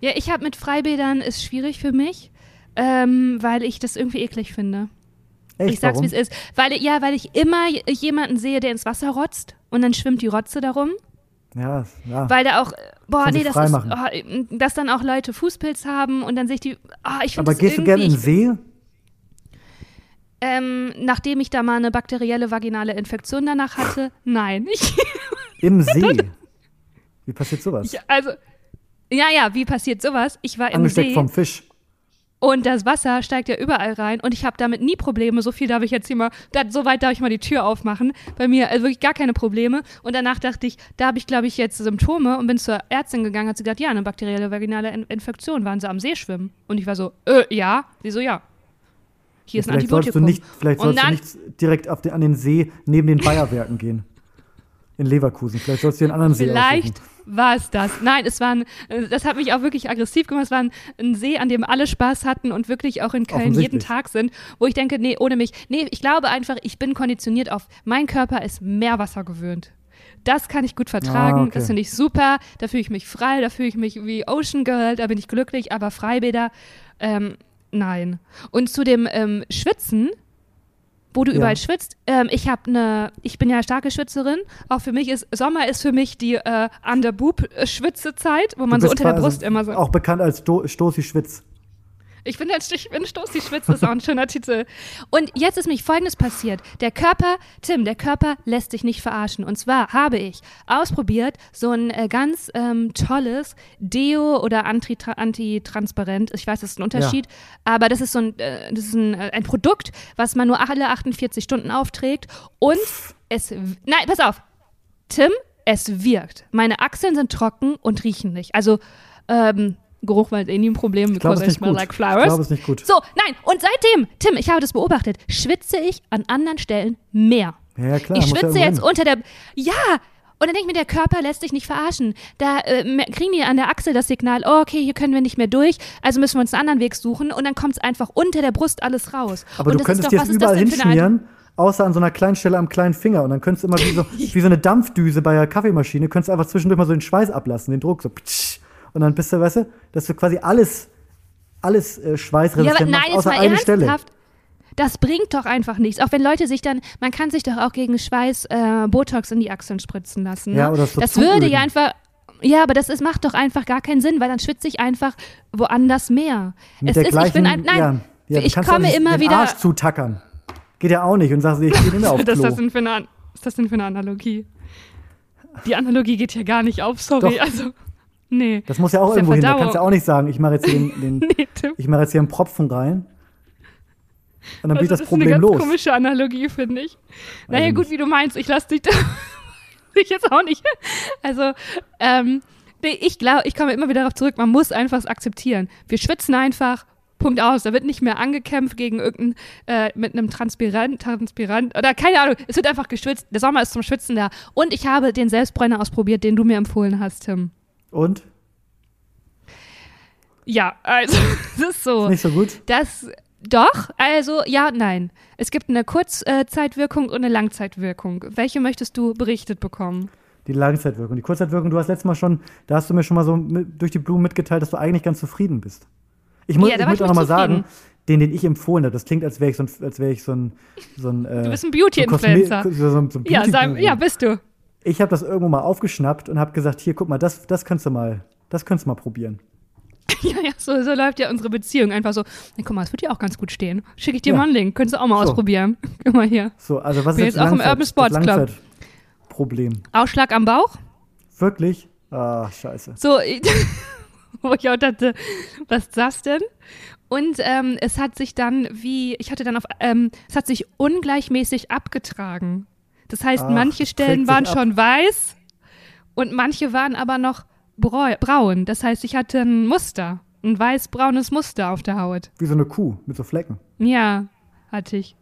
Ja, ich habe mit Freibädern ist schwierig für mich, ähm, weil ich das irgendwie eklig finde. Echt, ich sag's, wie es ist. Weil, ja, weil ich immer jemanden sehe, der ins Wasser rotzt und dann schwimmt die Rotze darum. Ja, ja. Weil da auch, boah, nee, das ist, oh, dass dann auch Leute Fußpilz haben und dann sehe ich die, ah, ich finde aber das gehst du gerne in den See? Ähm, nachdem ich da mal eine bakterielle vaginale Infektion danach hatte, nein. Ich, Im See? Wie passiert sowas? ich, also, ja, ja, wie passiert sowas? Ich war im Angesteckt See vom Fisch. und das Wasser steigt ja überall rein und ich habe damit nie Probleme. So viel darf ich jetzt hier mal, da, so weit darf ich mal die Tür aufmachen. Bei mir also wirklich gar keine Probleme. Und danach dachte ich, da habe ich, glaube ich, jetzt Symptome und bin zur Ärztin gegangen, hat sie gesagt, ja, eine bakterielle vaginale In Infektion, waren sie am See schwimmen. Und ich war so, äh, ja. Sie so, ja. Hier ist ein vielleicht solltest du Antibiotikum. nicht, vielleicht sollst du nicht direkt auf den, an den See neben den Bayerwerken gehen. In Leverkusen. Vielleicht sollst du einen anderen See Vielleicht aussuchen. war es das. Nein, es war ein, äh, das hat mich auch wirklich aggressiv gemacht. Es war ein, ein See, an dem alle Spaß hatten und wirklich auch in Köln jeden. Tag sind, wo ich denke, nee, ohne mich. Nee, ich glaube einfach, ich bin konditioniert auf, mein Körper ist Meerwasser gewöhnt. Das kann ich gut vertragen, Ah, okay. das finde ich super, da fühle ich mich frei, da fühle ich mich wie Ocean Girl, da bin ich glücklich, aber Freibäder, ähm, nein. Und zu dem ähm, Schwitzen, wo du Ja. überall schwitzt. Ähm, ich habe eine, ich bin ja starke Schwitzerin. Auch für mich ist Sommer ist für mich die äh, Underboob-Schwitzezeit, wo man so unter der Brust immer so. Auch bekannt als Sto Stoßi Schwitz. Ich bin jetzt, ich bin Stoßi Schwitz, ist auch ein schöner Titel. Und jetzt ist mich Folgendes passiert. Der Körper, Tim, der Körper lässt sich nicht verarschen. Und zwar habe ich ausprobiert so ein äh, ganz ähm, tolles Deo oder Antitra- Antitransparent. Ich weiß, das ist ein Unterschied, aber das ist so ein, äh, das ist ein, äh, ein Produkt, was man nur alle 48 Stunden aufträgt. Und es, nein, pass auf, Tim, es wirkt. Meine Achseln sind trocken und riechen nicht. Also, ähm, Geruch war eh nie ein Problem, Ich glaube, es I ist nicht smell gut. like Ich glaube, es nicht gut. So, nein, und seitdem, Tim, ich habe das beobachtet, schwitze ich an anderen Stellen mehr. Ja, ja, klar. ich ja schwitze irgendwo jetzt unter der. Ja! Und dann denke ich mir, der Körper lässt sich nicht verarschen. Da äh, kriegen die an der Achsel das Signal, oh, okay, hier können wir nicht mehr durch, also müssen wir uns einen anderen Weg suchen und dann kommt es einfach unter der Brust alles raus. Aber und du das ist könntest doch, jetzt überall hinschmieren, außer an so einer kleinen Stelle am kleinen Finger. Und dann könntest du immer wie so, wie so eine Dampfdüse bei der Kaffeemaschine, könntest du einfach zwischendurch mal so den Schweiß ablassen, den Druck so. ptsch. Und dann bist du, weißt du, dass du quasi alles, alles äh, Ja, aber schweißresistent nein, machst, außer eine Stelle. Das bringt doch einfach nichts. Auch wenn Leute sich dann, man kann sich doch auch gegen Schweiß äh, Botox in die Achseln spritzen lassen. Ne? Ja, oder so das würde ja einfach, ja, aber das ist, macht doch einfach gar keinen Sinn, weil dann schwitze ich einfach woanders mehr. Mit es der ist, gleichen, ich bin ein, nein, ja, ja, ich ja komme nicht immer den wieder. Arsch zutackern. Geht ja auch nicht und sagst, ich gehe nicht mehr auf Was ist Klo. das denn für eine, An- was ist das denn für eine Analogie? Die Analogie geht hier gar nicht auf, sorry. Doch. Also, nee. Das muss ja auch Das ist ja irgendwo hin. Da kannst du auch nicht sagen, ich mache jetzt hier den, den Nee, ich mache jetzt hier einen Propfen rein. Und dann Also, wird das ist Problem eine ganz los. komische Analogie, finde ich. naja, ich gut, wie du meinst, ich lasse dich da. ich jetzt auch nicht. Also, ähm, nee, ich glaube, ich komme immer wieder darauf zurück, man muss einfach es akzeptieren. Wir schwitzen einfach, Punkt aus. Da wird nicht mehr angekämpft gegen irgendein, äh, mit einem Transpirant, Transpirant, oder keine Ahnung. Es wird einfach geschwitzt. Der Sommer ist zum Schwitzen da. Und ich habe den Selbstbräuner ausprobiert, den du mir empfohlen hast, Tim. Und? Ja, also, es ist so. Nicht so gut? Das doch, also ja, nein. Es gibt eine Kurzzeitwirkung und eine Langzeitwirkung. Welche möchtest du berichtet bekommen? Die Langzeitwirkung. Die Kurzzeitwirkung, du hast letztes Mal schon, da hast du mir schon mal so mit, durch die Blumen mitgeteilt, dass du eigentlich ganz zufrieden bist. Ich muss, Ja, ich muss auch nochmal sagen, den, den ich empfohlen habe, das klingt, als wäre ich so ein, als wäre ich so ein, so ein, äh, Du bist ein Beauty-Influencer. So, so, so ein ja, ja, bist du. Ich habe das irgendwo mal aufgeschnappt und habe gesagt, hier, guck mal, das, das kannst du mal, das kannst du mal probieren. Ja, ja, so, so läuft ja unsere Beziehung. Einfach so, na, guck mal, das wird dir auch ganz gut stehen. Schicke ich dir Ja. mal einen Link. Könntest du auch mal So. ausprobieren. Guck mal hier. So, also was Bin ist jetzt auch im Urban Sports Club. Langzeitproblem? Ausschlag am Bauch. Wirklich? Ah, scheiße. So, ich- wo ich auch dachte, was ist das denn? Und ähm, es hat sich dann wie, ich hatte dann auf, ähm, es hat sich ungleichmäßig abgetragen. Das heißt, Ach, manche Stellen waren schon weiß und manche waren aber noch brau braun. Das heißt, ich hatte ein Muster, ein weiß-braunes Muster auf der Haut. Wie so eine Kuh mit so Flecken. Ja, hatte ich.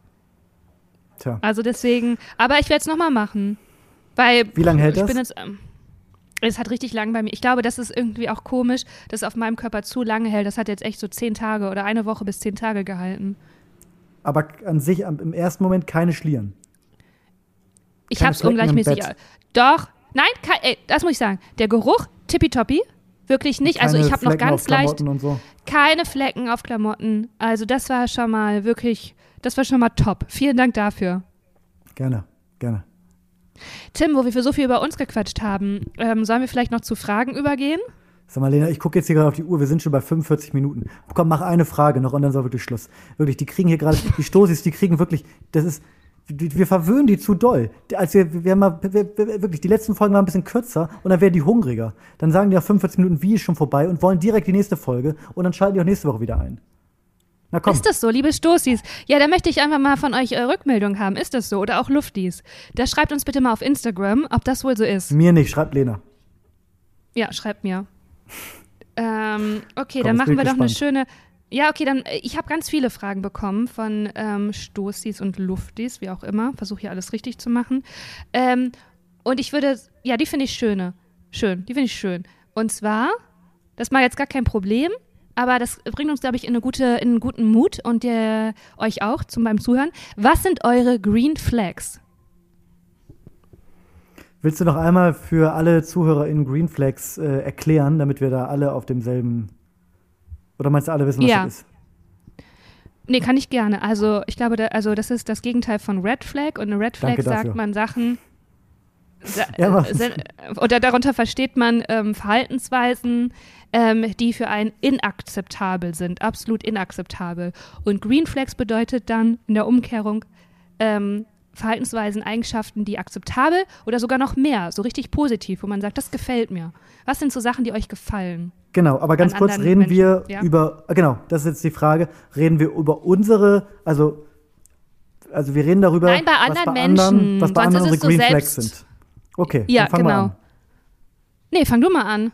Tja. Also deswegen, aber ich werde es nochmal machen. Weil Wie lange hält ich das? bin jetzt, ähm, es hat richtig lang bei mir. Ich glaube, das ist irgendwie auch komisch, dass es auf meinem Körper zu lange hält. Das hat jetzt echt so zehn Tage oder eine Woche bis zehn Tage gehalten. Aber an sich im ersten Moment keine Schlieren. Ich Flecken im ungleichmäßig. Doch, nein, ey, das muss ich sagen. Der Geruch, tippitoppi. Wirklich nicht. Also Keine ich habe noch ganz auf leicht so. keine Flecken auf Klamotten. Also das war schon mal wirklich, das war schon mal top. Vielen Dank dafür. Gerne, gerne. Tim, wo wir für so viel über uns gequatscht haben, ähm, sollen wir vielleicht noch zu Fragen übergehen? Sag mal, Lena, ich gucke jetzt hier gerade auf die Uhr. Wir sind schon bei 45 Minuten. Komm, mach eine Frage noch und dann soll wirklich Schluss. Wirklich, die kriegen hier gerade, die Stoßis, die kriegen wirklich, das ist, wir verwöhnen die zu doll. Als wir, wir haben mal, wir, wir, wirklich, die letzten Folgen waren ein bisschen kürzer und dann werden die hungriger. Dann sagen die nach 45 Minuten, wie ist schon vorbei und wollen direkt die nächste Folge und dann schalten die auch nächste Woche wieder ein. Na komm. Ist das so, liebe Stoßis? Ja, da möchte ich einfach mal von euch äh, Rückmeldung haben. Ist das so? Oder auch Luftis? Da schreibt uns bitte mal auf Instagram, ob das wohl so ist. Mir nicht, schreibt Lena. Ja, schreibt mir. Ähm, okay, Komm, dann machen wir ich doch eine gespannt. schöne. Ja, okay, dann äh, ich habe ganz viele Fragen bekommen von ähm, Stoßis und Luftis, wie auch immer. Versuche hier alles richtig zu machen. Ähm, und ich würde, ja, die finde ich schöne. Schön, die finde ich schön. Und zwar, das war jetzt gar kein Problem, aber das bringt uns, glaube ich, in, eine gute, in einen guten Mut und der, euch auch zum beim Zuhören. Was sind eure Green Flags? Willst du noch einmal für alle Zuhörer in Green Flags äh, erklären, damit wir da alle auf demselben. Oder meinst du, alle wissen, was Ja. das ist? Nee, kann ich gerne. Also, ich glaube, da, also das ist das Gegenteil von Red Flag. Und eine Red Flag sagt man Sachen. sa- Ja, äh, oder darunter versteht man ähm, Verhaltensweisen, ähm, die für einen inakzeptabel sind, absolut inakzeptabel. Und Green Flags bedeutet dann in der Umkehrung ähm, Verhaltensweisen, Eigenschaften, die akzeptabel oder sogar noch mehr, so richtig positiv, wo man sagt, das gefällt mir. Was sind so Sachen, die euch gefallen? Genau, aber ganz An kurz reden wir Menschen, ja. über, äh, genau, das ist jetzt die Frage, reden wir über unsere, also, also wir reden darüber, Nein, bei was anderen bei anderen, Menschen. was bei anderen unsere so Green Flags sind. Okay, Ja, dann wir genau. an. Nee, fang du mal an.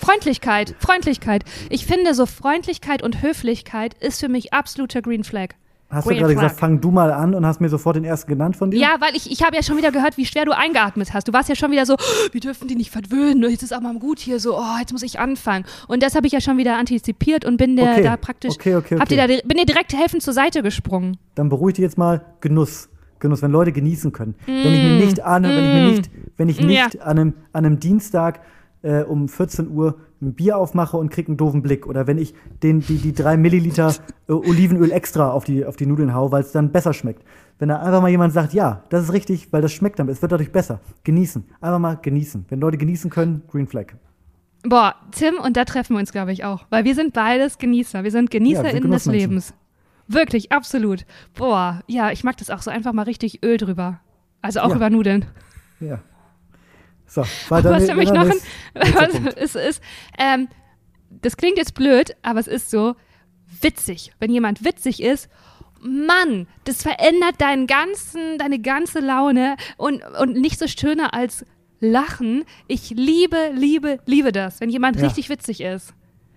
Freundlichkeit, Freundlichkeit. Ich finde, so Freundlichkeit und Höflichkeit ist für mich absoluter Green Flag. Hast Green du gerade gesagt, fang du mal an und hast mir sofort den ersten genannt von dir? Ja, weil ich, ich habe ja schon wieder gehört, wie schwer du eingeatmet hast. Du warst ja schon wieder so, "Oh, wir dürfen die nicht verwöhnen. Jetzt ist auch mal gut hier so, oh, jetzt muss ich anfangen. Und das habe ich ja schon wieder antizipiert und bin der Okay, da praktisch, okay, okay, okay. da, bin dir direkt helfend zur Seite gesprungen. Dann beruhig dich jetzt mal Genuss. Genuss, wenn Leute genießen können. Wenn ich mir nicht an, wenn ich mir nicht, wenn ich Mm. nicht an, einem, an einem Dienstag äh, um 14 Uhr ein Bier aufmache und krieg einen doofen Blick. Oder wenn ich den, die, die drei Milliliter äh, Olivenöl extra auf die, auf die Nudeln hau, weil es dann besser schmeckt. Wenn da einfach mal jemand sagt, ja, das ist richtig, weil das schmeckt dann, es wird dadurch besser. Genießen. Einfach mal genießen. Wenn Leute genießen können, Green Flag. Boah, Tim, und da treffen wir uns, glaube ich, auch. Weil wir sind beides Genießer. Wir sind Ja, GenießerInnen des Genussmenschen. Lebens. Wirklich, absolut. Boah, ja, ich mag das auch so einfach mal richtig Öl drüber. Also auch Ja. über Nudeln. Ja. So, weiter. was für mich noch ein, was, es ist, ähm, das klingt jetzt blöd, aber es ist so witzig. Wenn jemand witzig ist, Mann, das verändert deinen ganzen, deine ganze Laune und, und nicht so schöner als Lachen. Ich liebe, liebe, liebe das, wenn jemand Ja. richtig witzig ist.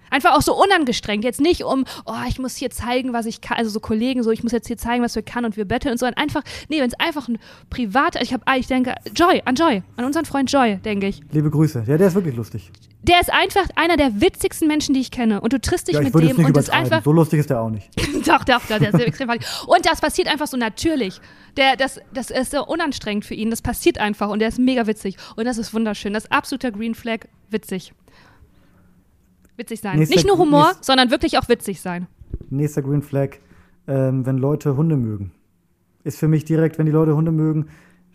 Einfach auch so unangestrengt. Jetzt nicht um, oh, ich muss hier zeigen, was ich kann. Also so Kollegen, so, ich muss jetzt hier zeigen, was wir kann und wir betteln und so. Und einfach, nee, wenn es einfach ein privater, ich habe, ich denke, Joy, an Joy, an unseren Freund Joy, denke ich. Liebe Grüße. Ja, der ist wirklich lustig. Der ist einfach einer der witzigsten Menschen, die ich kenne. Und du triffst dich Ja, mit dem nicht und ist einfach. So lustig ist der auch nicht. doch, doch, doch, der ist extrem funny. Und das passiert einfach so natürlich. Der, das, das ist so unanstrengend für ihn. Das passiert einfach und der ist mega witzig. Und das ist wunderschön. Das ist absoluter Green Flag. Witzig. Witzig sein. Nächster Nicht nur Humor, nächst- sondern wirklich auch witzig sein. Nächster Green Flag, ähm, wenn Leute Hunde mögen. Ist für mich direkt, wenn die Leute Hunde mögen,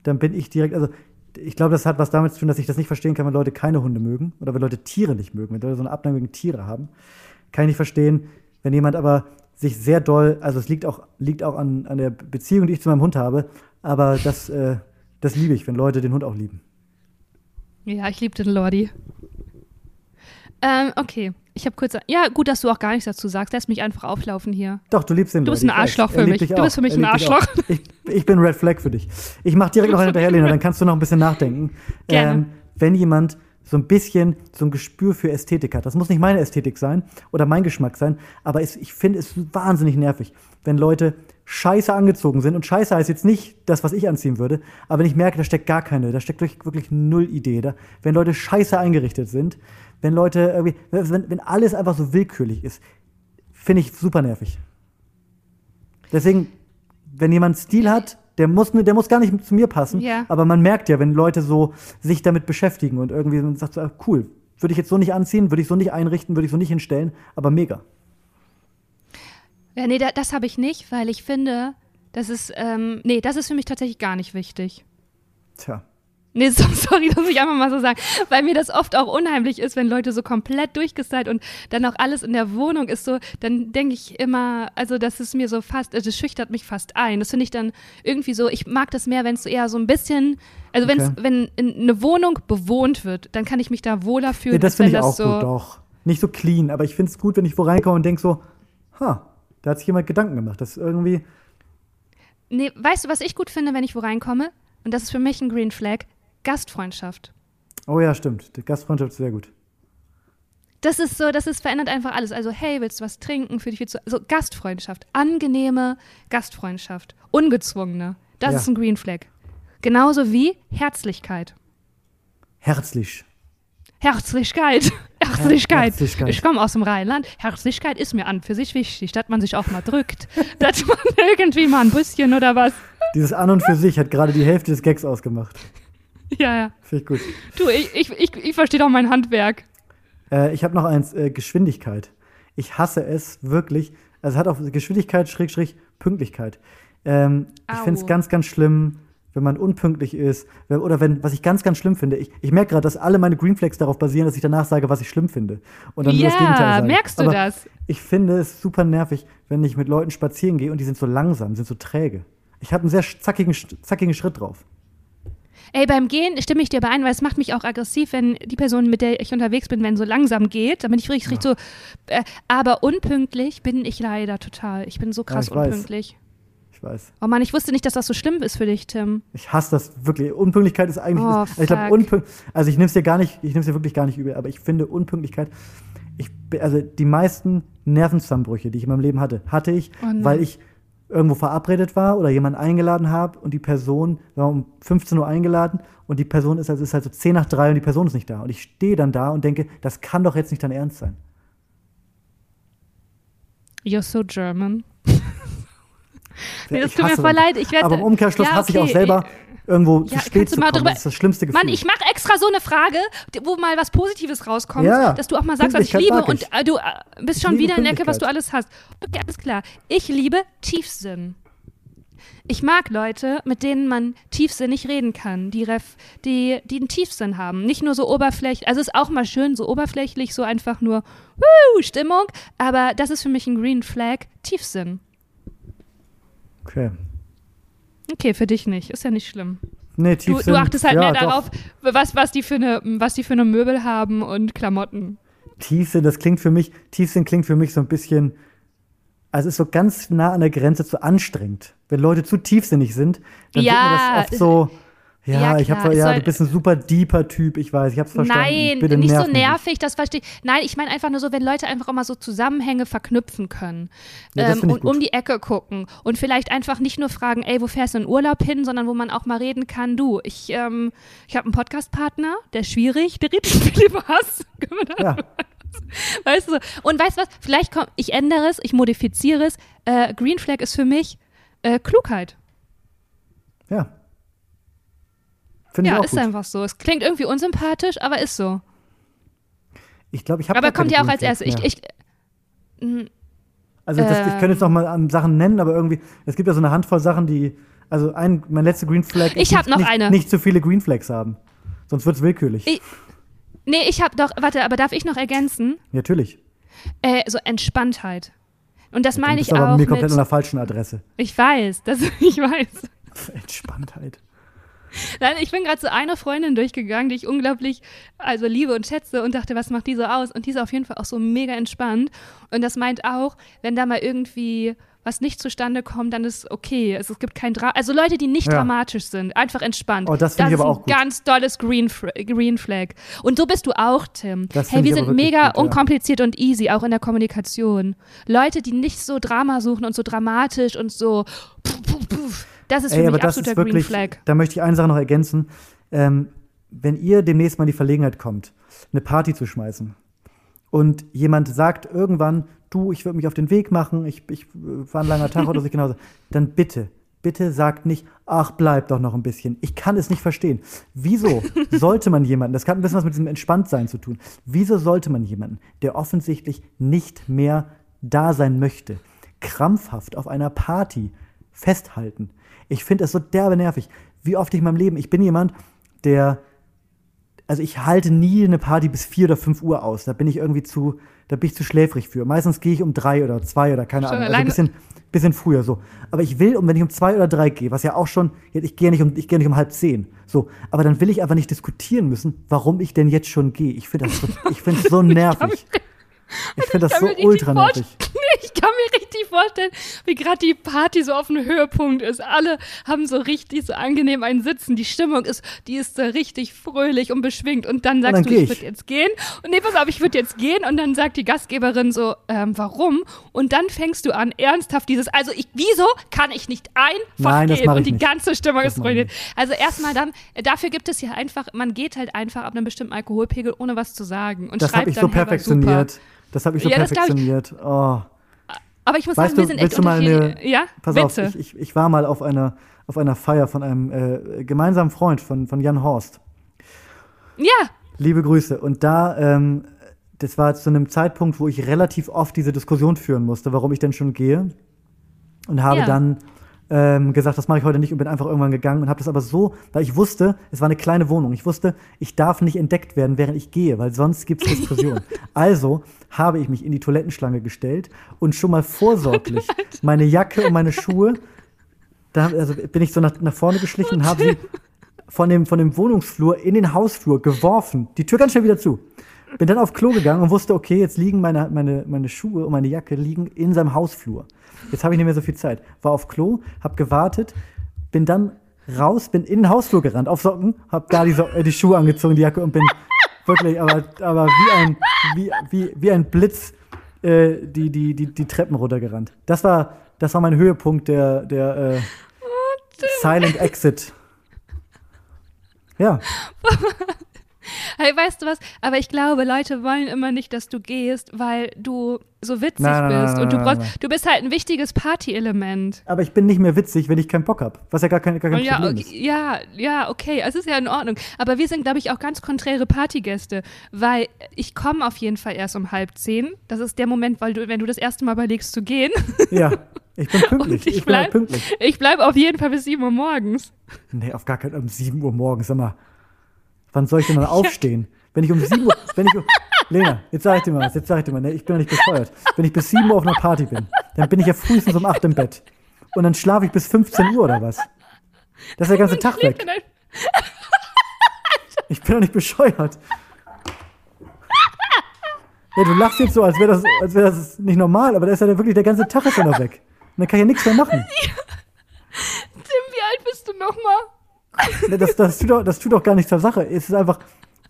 dann bin ich direkt, also ich glaube, das hat was damit zu tun, dass ich das nicht verstehen kann, wenn Leute keine Hunde mögen oder wenn Leute Tiere nicht mögen, wenn Leute so eine Abneigung gegen Tiere haben. Kann ich nicht verstehen, wenn jemand aber sich sehr doll, also es liegt auch, liegt auch an, an der Beziehung, die ich zu meinem Hund habe, aber das, äh, das liebe ich, wenn Leute den Hund auch lieben. Ja, ich liebe den Lordi. Ähm, okay. Ich habe kurz. Ja, gut, dass du auch gar nichts dazu sagst. Lass mich einfach auflaufen hier. Doch, du liebst den Du bist ein. Arschloch für mich. Du bist für mich ein Arschloch. Ich, ich bin Red Flag für dich. Ich mach direkt noch eine hinterher, Lena, dann kannst du noch ein bisschen nachdenken. Gerne. Ähm, wenn jemand so ein bisschen so ein Gespür für Ästhetik hat, das muss nicht meine Ästhetik sein oder mein Geschmack sein, aber es, ich finde es wahnsinnig nervig, wenn Leute scheiße angezogen sind. Und scheiße heißt jetzt nicht das, was ich anziehen würde, aber wenn ich merke, da steckt gar keine, da steckt wirklich, wirklich null Idee da. Wenn Leute scheiße eingerichtet sind, wenn Leute irgendwie, wenn, wenn alles einfach so willkürlich ist, finde ich super nervig. Deswegen, wenn jemand Stil hat, der muss, der muss gar nicht zu mir passen. Ja. Aber man merkt ja, wenn Leute so sich damit beschäftigen und irgendwie man sagt, so, ah, cool, würde ich jetzt so nicht anziehen, würde ich so nicht einrichten, würde ich so nicht hinstellen, aber mega. Ja, nee, da, das habe ich nicht, weil ich finde, das ist, ähm, nee, das ist für mich tatsächlich gar nicht wichtig. Tja. Nee, so, sorry, dass ich einfach mal so sagen, weil mir das oft auch unheimlich ist, wenn Leute so komplett durchgestylt und dann auch alles in der Wohnung ist so, dann denke ich immer, also das ist mir so fast, also das schüchtert mich fast ein. Das finde ich dann irgendwie so, ich mag das mehr, wenn es so eher so ein bisschen, also wenn's, Okay. wenn in- eine Wohnung bewohnt wird, dann kann ich mich da wohler fühlen, Ja, das wenn finde ich das auch so, gut, doch. Nicht so clean, aber ich finde es gut, wenn ich wo reinkomme und denke so, ha, da hat sich jemand Gedanken gemacht. Das ist irgendwie, Nee, weißt du, was ich gut finde, wenn ich wo reinkomme? Und das ist für mich ein Green Flag. Gastfreundschaft. oh ja, stimmt. Die Gastfreundschaft ist sehr gut. Das ist so, das ist verändert einfach alles. Also, hey, willst du was trinken? Für dich viel zu. Also Gastfreundschaft. Angenehme Gastfreundschaft. Ungezwungene. Das Ja. ist ein Green Flag. Genauso wie Herzlichkeit. Herzlich. Herzlichkeit. Herzlichkeit. Herzlichkeit. Ich komme aus dem Rheinland. Herzlichkeit ist mir an für sich wichtig, dass man sich auch mal drückt. dass man irgendwie mal ein bisschen oder was. Dieses An und für sich hat gerade die Hälfte des Gags ausgemacht. Ja, ja. Finde ich gut. Du, ich, ich, ich, ich verstehe doch mein Handwerk. Äh, ich habe noch eins, äh, Geschwindigkeit. Ich hasse es wirklich. Also es hat auch Geschwindigkeit, Schräg, Schräg, Pünktlichkeit. Ähm, ich finde es ganz, ganz schlimm, wenn man unpünktlich ist. Wenn, oder wenn, was ich ganz, ganz schlimm finde, ich, ich merke gerade, dass alle meine Green Flags darauf basieren, dass ich danach sage, was ich schlimm finde. Und dann nur das Gegenteil Ja, sage. merkst du Aber das? Ich finde es super nervig, wenn ich mit Leuten spazieren gehe und die sind so langsam, sind so träge. Ich habe einen sehr zackigen, zackigen Schritt drauf. Ey, beim Gehen stimme ich dir bei ein, weil es macht mich auch aggressiv, wenn die Person, mit der ich unterwegs bin, wenn so langsam geht. Dann bin ich richtig, richtig so. Äh, aber unpünktlich bin ich leider total. Ich bin so krass ich weiß. unpünktlich. Ich weiß. Oh Mann, ich wusste nicht, dass das so schlimm ist für dich, Tim. Ich hasse das wirklich. Unpünktlichkeit ist eigentlich. Oh, ist, ich glaube, also ich nehme es dir gar nicht, ich nehme dir wirklich gar nicht übel, aber ich finde Unpünktlichkeit. Ich, also die meisten Nervenzusammenbrüche, die ich in meinem Leben hatte, hatte ich, Oh weil ich irgendwo verabredet war oder jemanden eingeladen habe und die Person war um 15 Uhr eingeladen und die Person ist, also ist halt so 10 nach 3 und die Person ist nicht da. Und ich stehe dann da und denke, das kann doch jetzt nicht dein Ernst sein. You're so German. Nee, das Ich tut mir voll leid. Ich werd- aber im Umkehrschluss Ja, hasse ich auch okay. selber, irgendwo Ja, zu spät zu kommen. Das ist das schlimmste Gefühl. Mann, ich mache extra so eine Frage, wo mal was Positives rauskommt, Ja, dass du auch mal sagst, was ich liebe und äh, du äh, bist Ich schon wieder in der Ecke, was du alles hast. Okay, alles klar. Ich liebe Tiefsinn. Ich mag Leute, mit denen man tiefsinnig reden kann, die, ref, die, die einen Tiefsinn haben. Nicht nur so oberflächlich, also ist auch mal schön, so oberflächlich, so einfach nur Woo, Stimmung, aber das ist für mich ein Green Flag, Tiefsinn. Okay. Okay, für dich nicht, ist ja nicht schlimm. Nee, Du, Tiefsinn, du achtest halt ja, mehr doch. darauf, was, was, die für eine, was die für eine Möbel haben und Klamotten. Tiefsinn, das klingt für mich, Tiefsinn klingt für mich so ein bisschen, also es ist so ganz nah an der Grenze zu anstrengend. Wenn Leute zu tiefsinnig sind, dann Ja, wird mir das oft so, ja, ja, ich habe ja, du bist ein super deeper Typ, ich weiß, ich hab's verstanden. Nein, Bitte nicht so mich nervig, das verstehe ich. Nein, ich meine einfach nur so, wenn Leute einfach immer so Zusammenhänge verknüpfen können Ja, ähm, und gut. um die Ecke gucken und vielleicht einfach nicht nur fragen, ey, wo fährst du in Urlaub hin, sondern wo man auch mal reden kann, du, ich, ähm, ich habe einen Podcastpartner, der ist schwierig, der redet viel über Hass. Ja, Weißt du? Und weißt du was? Vielleicht komm, ich ändere es, ich modifiziere es. Äh, Green Flag ist für mich äh, Klugheit. ja. Finde ich Ja, auch ist gut. einfach so. Es klingt irgendwie unsympathisch, aber ist so. Ich glaube, ich habe Aber kommt ja auch als erstes. Ich, ich, mh, Also das, ich könnte jetzt noch mal an Sachen nennen, aber irgendwie, es gibt ja so eine Handvoll Sachen, die, also ein, mein letzter Green Flag ist Ich hab nicht, noch nicht, eine. nicht zu viele Green Flags haben. Sonst wird es willkürlich. Ich- nee, ich habe doch, warte, aber darf ich noch ergänzen? Natürlich. Äh, so Entspanntheit. Und das meine ich aber auch mir komplett an mit, der falschen Adresse. ich weiß, das, ich weiß. Entspanntheit. Nein, ich bin gerade so eine Freundin durchgegangen, die ich unglaublich also liebe und schätze und dachte, was macht die so aus? Und die ist auf jeden Fall auch so mega entspannt. Und das meint auch, wenn da mal irgendwie was nicht zustande kommt, dann ist okay. Es, es gibt kein Dra Also Leute, die nicht Ja. dramatisch sind, einfach entspannt. Oh, das finde ich ist aber ein auch gut. ganz tolles Green, Green Flag. Und so bist du auch, Tim. Das hey, wir sind mega gut, ja. unkompliziert und easy, auch in der Kommunikation. Leute, die nicht so Drama suchen und so dramatisch und so puff, puff, puff. Das ist für Ey, aber mich das absoluter ist wirklich, Green Flag. da möchte ich eine Sache noch ergänzen. Ähm, wenn ihr demnächst mal in die Verlegenheit kommt, eine Party zu schmeißen und jemand sagt irgendwann, du, ich würde mich auf den Weg machen, ich, ich war ein langer Tag oder so, genauso, dann bitte, bitte sagt nicht, ach, bleib doch noch ein bisschen. Ich kann es nicht verstehen. Wieso sollte man jemanden, das hat ein bisschen was mit diesem Entspanntsein zu tun, wieso sollte man jemanden, der offensichtlich nicht mehr da sein möchte, krampfhaft auf einer Party festhalten? Ich finde das so derbe nervig. Wie oft ich in meinem Leben, ich bin jemand, der, also ich halte nie eine Party bis vier oder fünf Uhr aus. Da bin ich irgendwie zu, da bin ich zu schläfrig für. Meistens gehe ich um drei oder zwei oder keine Schon Ahnung. Also ein bisschen, bisschen früher so. Aber ich will, und wenn ich um zwei oder drei gehe, was ja auch schon, ich gehe ja nicht um, ich gehe nicht um halb zehn. So. Aber dann will ich einfach nicht diskutieren müssen, warum ich denn jetzt schon gehe. Ich finde das so, ich finde es so nervig. Ich finde das so ultra nervig. Ich kann mir richtig vorstellen, wie gerade die Party so auf einem Höhepunkt ist. Alle haben so richtig so angenehm einen Sitzen. Die Stimmung ist, die ist so richtig fröhlich und beschwingt. Und dann sagst dann du, ich ich. würde jetzt gehen. Und nee, pass auf, ich würde jetzt gehen. Und dann sagt die Gastgeberin so, ähm, warum? Und dann fängst du an, ernsthaft dieses, also ich, wieso kann ich nicht einfach gehen? Und die nicht. ganze Stimmung Das ist ruiniert. Also erstmal dann, dafür gibt es ja einfach, man geht halt einfach ab einem bestimmten Alkoholpegel, ohne was zu sagen. Und Das schreibt habe ich dann, so perfektioniert. Das habe ich so Ja, das glaub ich. perfektioniert. Oh. Aber ich muss Weißt sagen, wir sind echt du mal unterschiedlich. eine- ja, Pass bitte. auf, ich, ich, ich war mal auf einer, auf einer Feier von einem äh, gemeinsamen Freund von, von Jan Horst. ja, Liebe Grüße. Und da, ähm, das war zu einem Zeitpunkt, wo ich relativ oft diese Diskussion führen musste, warum ich denn schon gehe. Und habe Ja. dann ähm, gesagt, das mache ich heute nicht und bin einfach irgendwann gegangen und habe das aber so, weil ich wusste, es war eine kleine Wohnung. Ich wusste, ich darf nicht entdeckt werden, während ich gehe, weil sonst gibt es Diskussionen. also habe ich mich in die Toilettenschlange gestellt und schon mal vorsorglich meine Jacke und meine Schuhe, da also bin ich so nach, nach vorne geschlichen und habe sie von dem, von dem Wohnungsflur in den Hausflur geworfen. Die Tür ganz schnell wieder zu. Bin dann auf Klo gegangen und wusste, okay, jetzt liegen meine, meine, meine Schuhe und meine Jacke liegen in seinem Hausflur. Jetzt habe ich nicht mehr so viel Zeit. War auf Klo, habe gewartet, bin dann raus, bin in den Hausflur gerannt, auf Socken, habe da die, so äh, die Schuhe angezogen, die Jacke und bin wirklich, aber, aber wie, ein, wie, wie, wie ein Blitz äh, die, die, die, die Treppen runtergerannt. Das war, das war mein Höhepunkt der, der äh, Silent Exit. Ja, Hey, weißt du was? Aber ich glaube, Leute wollen immer nicht, dass du gehst, weil du so witzig Nein, nein, bist. nein, und du brauchst, du bist halt ein wichtiges Party-Element. aber ich bin nicht mehr witzig, wenn ich keinen Bock habe. Was ja gar kein, gar kein Ja, Problem ist. ja, ja, okay, es ist ja in Ordnung. Aber wir sind, glaube ich, auch ganz konträre Partygäste, weil ich komme auf jeden Fall erst um halb zehn. Das ist der Moment, weil du, wenn du das erste Mal überlegst zu gehen. Ja, ich bin pünktlich. Und ich ich bin auch bleib- pünktlich. Ich bleibe auf jeden Fall bis sieben Uhr morgens. Nee, auf gar keinen um 7 Uhr morgens. Sag mal, wann soll ich denn dann aufstehen? Wenn ich um 7 Uhr, wenn ich um, Lena, jetzt sag ich dir mal was, jetzt sag ich dir mal, nee, ich bin ja nicht bescheuert. Wenn ich bis 7 Uhr auf einer Party bin, dann bin ich ja frühestens um 8 im Bett. Und dann schlafe ich bis 15 Uhr oder was? Das ist der ganze Tag weg. Ich bin doch nicht bescheuert. Ja, du lachst jetzt so, als wäre das, als wär das nicht normal, aber da ist ja wirklich der ganze Tag ist ja noch weg. Und dann kann ich ja nichts mehr machen. Tim, wie alt bist du nochmal? Ne, Das, das, tut doch, das tut doch gar nichts zur Sache. Es ist einfach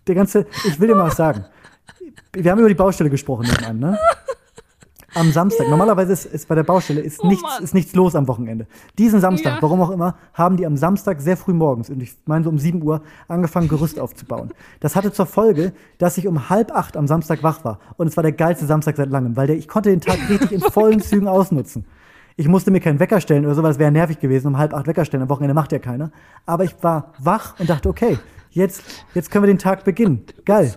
der ganze. Ich will dir mal was sagen. Wir haben über die Baustelle gesprochen nebenan, ne? Am Samstag. Normalerweise ist, ist bei der Baustelle ist, Oh nichts, Mann. ist nichts los am Wochenende. Diesen Samstag, Ja. warum auch immer, haben die am Samstag sehr früh morgens, und ich meine so um 7 Uhr, angefangen, Gerüst aufzubauen. Das hatte zur Folge, dass ich um halb acht am Samstag wach war. Und es war der geilste Samstag seit langem, weil der, ich konnte den Tag richtig in vollen Zügen ausnutzen. Ich musste mir keinen Wecker stellen oder so, weil es wäre nervig gewesen, um halb acht Wecker stellen. Am Wochenende macht ja keiner. Aber ich war wach und dachte, okay, jetzt, jetzt können wir den Tag beginnen. Geil.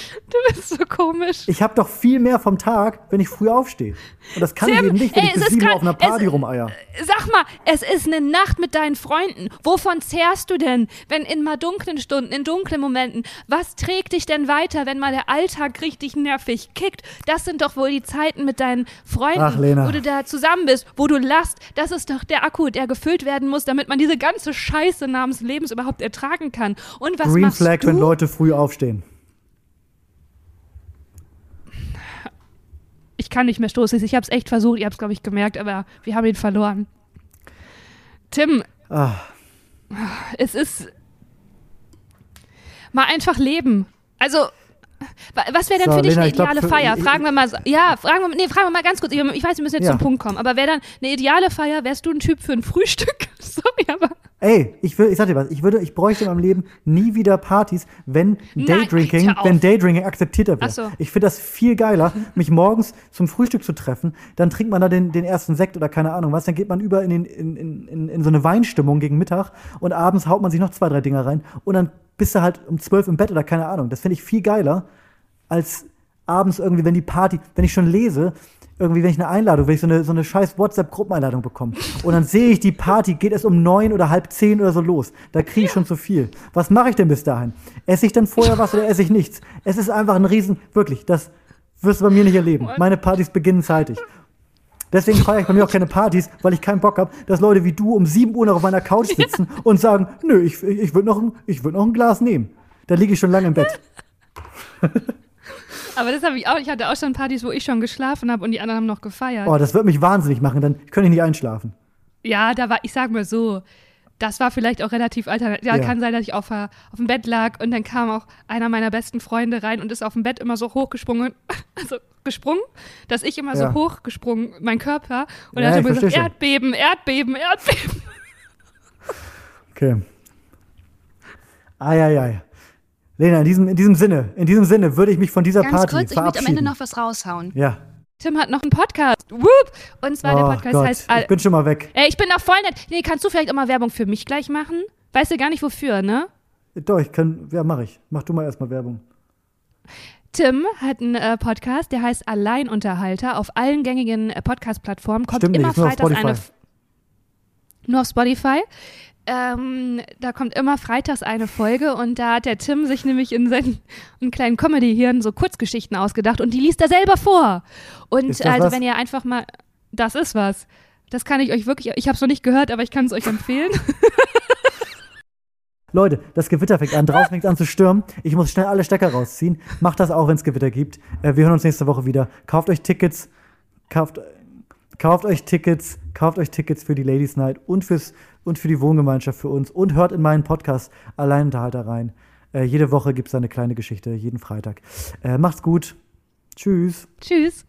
Du bist so komisch. Ich habe doch viel mehr vom Tag, wenn ich früh aufstehe. Und das kann ich Tim, eben nicht, wenn ey, ich bis sieben auf einer Party es- rumeier. Sag mal, es ist eine Nacht mit deinen Freunden. Wovon zehrst du denn, wenn in mal dunklen Stunden, in dunklen Momenten? Was trägt dich denn weiter, wenn mal der Alltag richtig nervig kickt? Das sind doch wohl die Zeiten mit deinen Freunden, Ach, wo du da zusammen bist, wo du lachst. Das ist doch der Akku, der gefüllt werden muss, damit man diese ganze Scheiße namens Lebens überhaupt ertragen kann. Und was Green machst Flag, du? wenn Leute früh aufstehen. Ich kann nicht mehr stoßen. Ich habe es echt versucht, ihr habt es, glaube ich, gemerkt, aber wir haben ihn verloren. Tim, Ah, es ist mal einfach leben. Also, was wäre denn So, für dich Lena, eine glaub, ideale für- Feier? Fragen wir mal, ja, fragen wir, nee, fragen wir mal ganz kurz. Ich ich weiß, wir müssen jetzt Ja. zum Punkt kommen. Aber wäre dann eine ideale Feier, wärst du ein Typ für ein Frühstück? Sorry, aber ey, ich will, ich sag dir was, ich würde, ich bräuchte in meinem Leben nie wieder Partys, wenn Nein, Daydrinking, auf. wenn Daydrinking akzeptierter wäre. So. Ich finde das viel geiler, mich morgens zum Frühstück zu treffen, dann trinkt man da den, den ersten Sekt oder keine Ahnung was, dann geht man über in, den, in, in, in, in so eine Weinstimmung gegen Mittag und abends haut man sich noch zwei, drei Dinger rein und dann bist du halt um zwölf im Bett oder keine Ahnung. Das finde ich viel geiler, als abends irgendwie, wenn die Party, wenn ich schon lese, irgendwie, wenn ich eine Einladung, wenn ich so eine, so eine scheiß WhatsApp-Gruppeneinladung bekomme und dann sehe ich, die Party geht erst um neun oder halb zehn oder so los. Da kriege ich schon zu viel. Was mache ich denn bis dahin? Esse ich dann vorher was oder esse ich nichts? Es ist einfach ein Riesen, wirklich, das wirst du bei mir nicht erleben. Meine Partys beginnen zeitig. Deswegen feiere ich bei mir auch keine Partys, weil ich keinen Bock habe, dass Leute wie du um 7 Uhr noch auf meiner Couch sitzen und sagen, nö, ich, ich würde noch, ein- ich würd noch ein Glas nehmen. Da liege ich schon lange im Bett. Aber das habe ich auch. Ich hatte auch schon Partys, wo ich schon geschlafen habe und die anderen haben noch gefeiert. Oh, das wird mich wahnsinnig machen, dann könnte ich nicht einschlafen. Ja, da war, ich sag mal so, das war vielleicht auch relativ alternativ. Ja, Ja. kann sein, dass ich auf, auf dem Bett lag und dann kam auch einer meiner besten Freunde rein und ist auf dem Bett immer so hochgesprungen, also gesprungen, dass ich immer Ja. so hochgesprungen, mein Körper. Und Ja, er hat ich immer gesagt, schon. Erdbeben, Erdbeben, Erdbeben. Okay. Eieiei. Lena, in diesem, in diesem Sinne, in diesem Sinne würde ich mich von dieser Ganz Party kurz, ich möchte am verabschieden. Ende noch was raushauen. ja. Tim hat noch einen Podcast. Whoop! Und zwar der oh Podcast Gott, heißt. Al- ich bin schon mal weg. Ey, ich bin doch voll nett. Nee, kannst du vielleicht auch mal Werbung für mich gleich machen? Weißt du gar nicht wofür, ne? Doch, ich kann, ja, mach ich. Mach du mal erstmal Werbung. Tim hat einen äh, Podcast, der heißt Alleinunterhalter auf allen gängigen äh, Podcast-Plattformen. Kommt Stimmt nicht, immer auf freitags eine. Nur auf Spotify. Ähm, da kommt immer freitags eine Folge und da hat der Tim sich nämlich in seinen einen kleinen Comedy-Hirn so Kurzgeschichten ausgedacht und die liest er selber vor. Und also, was? wenn ihr einfach mal. Das ist was. Das kann ich euch wirklich. Ich habe es noch nicht gehört, aber ich kann es euch empfehlen. Leute, das Gewitter fängt an, draußen fängt an zu stürmen. Ich muss schnell alle Stecker rausziehen. Macht das auch, wenn es Gewitter gibt. Äh, wir hören uns nächste Woche wieder. Kauft euch Tickets, kauft, kauft euch Tickets, kauft euch Tickets für die Ladies Night und, fürs, und für die Wohngemeinschaft für uns und hört in meinen Podcast Alleinunterhalter rein. Äh, jede Woche gibt es eine kleine Geschichte, jeden Freitag. Äh, macht's gut. Tschüss. Tschüss.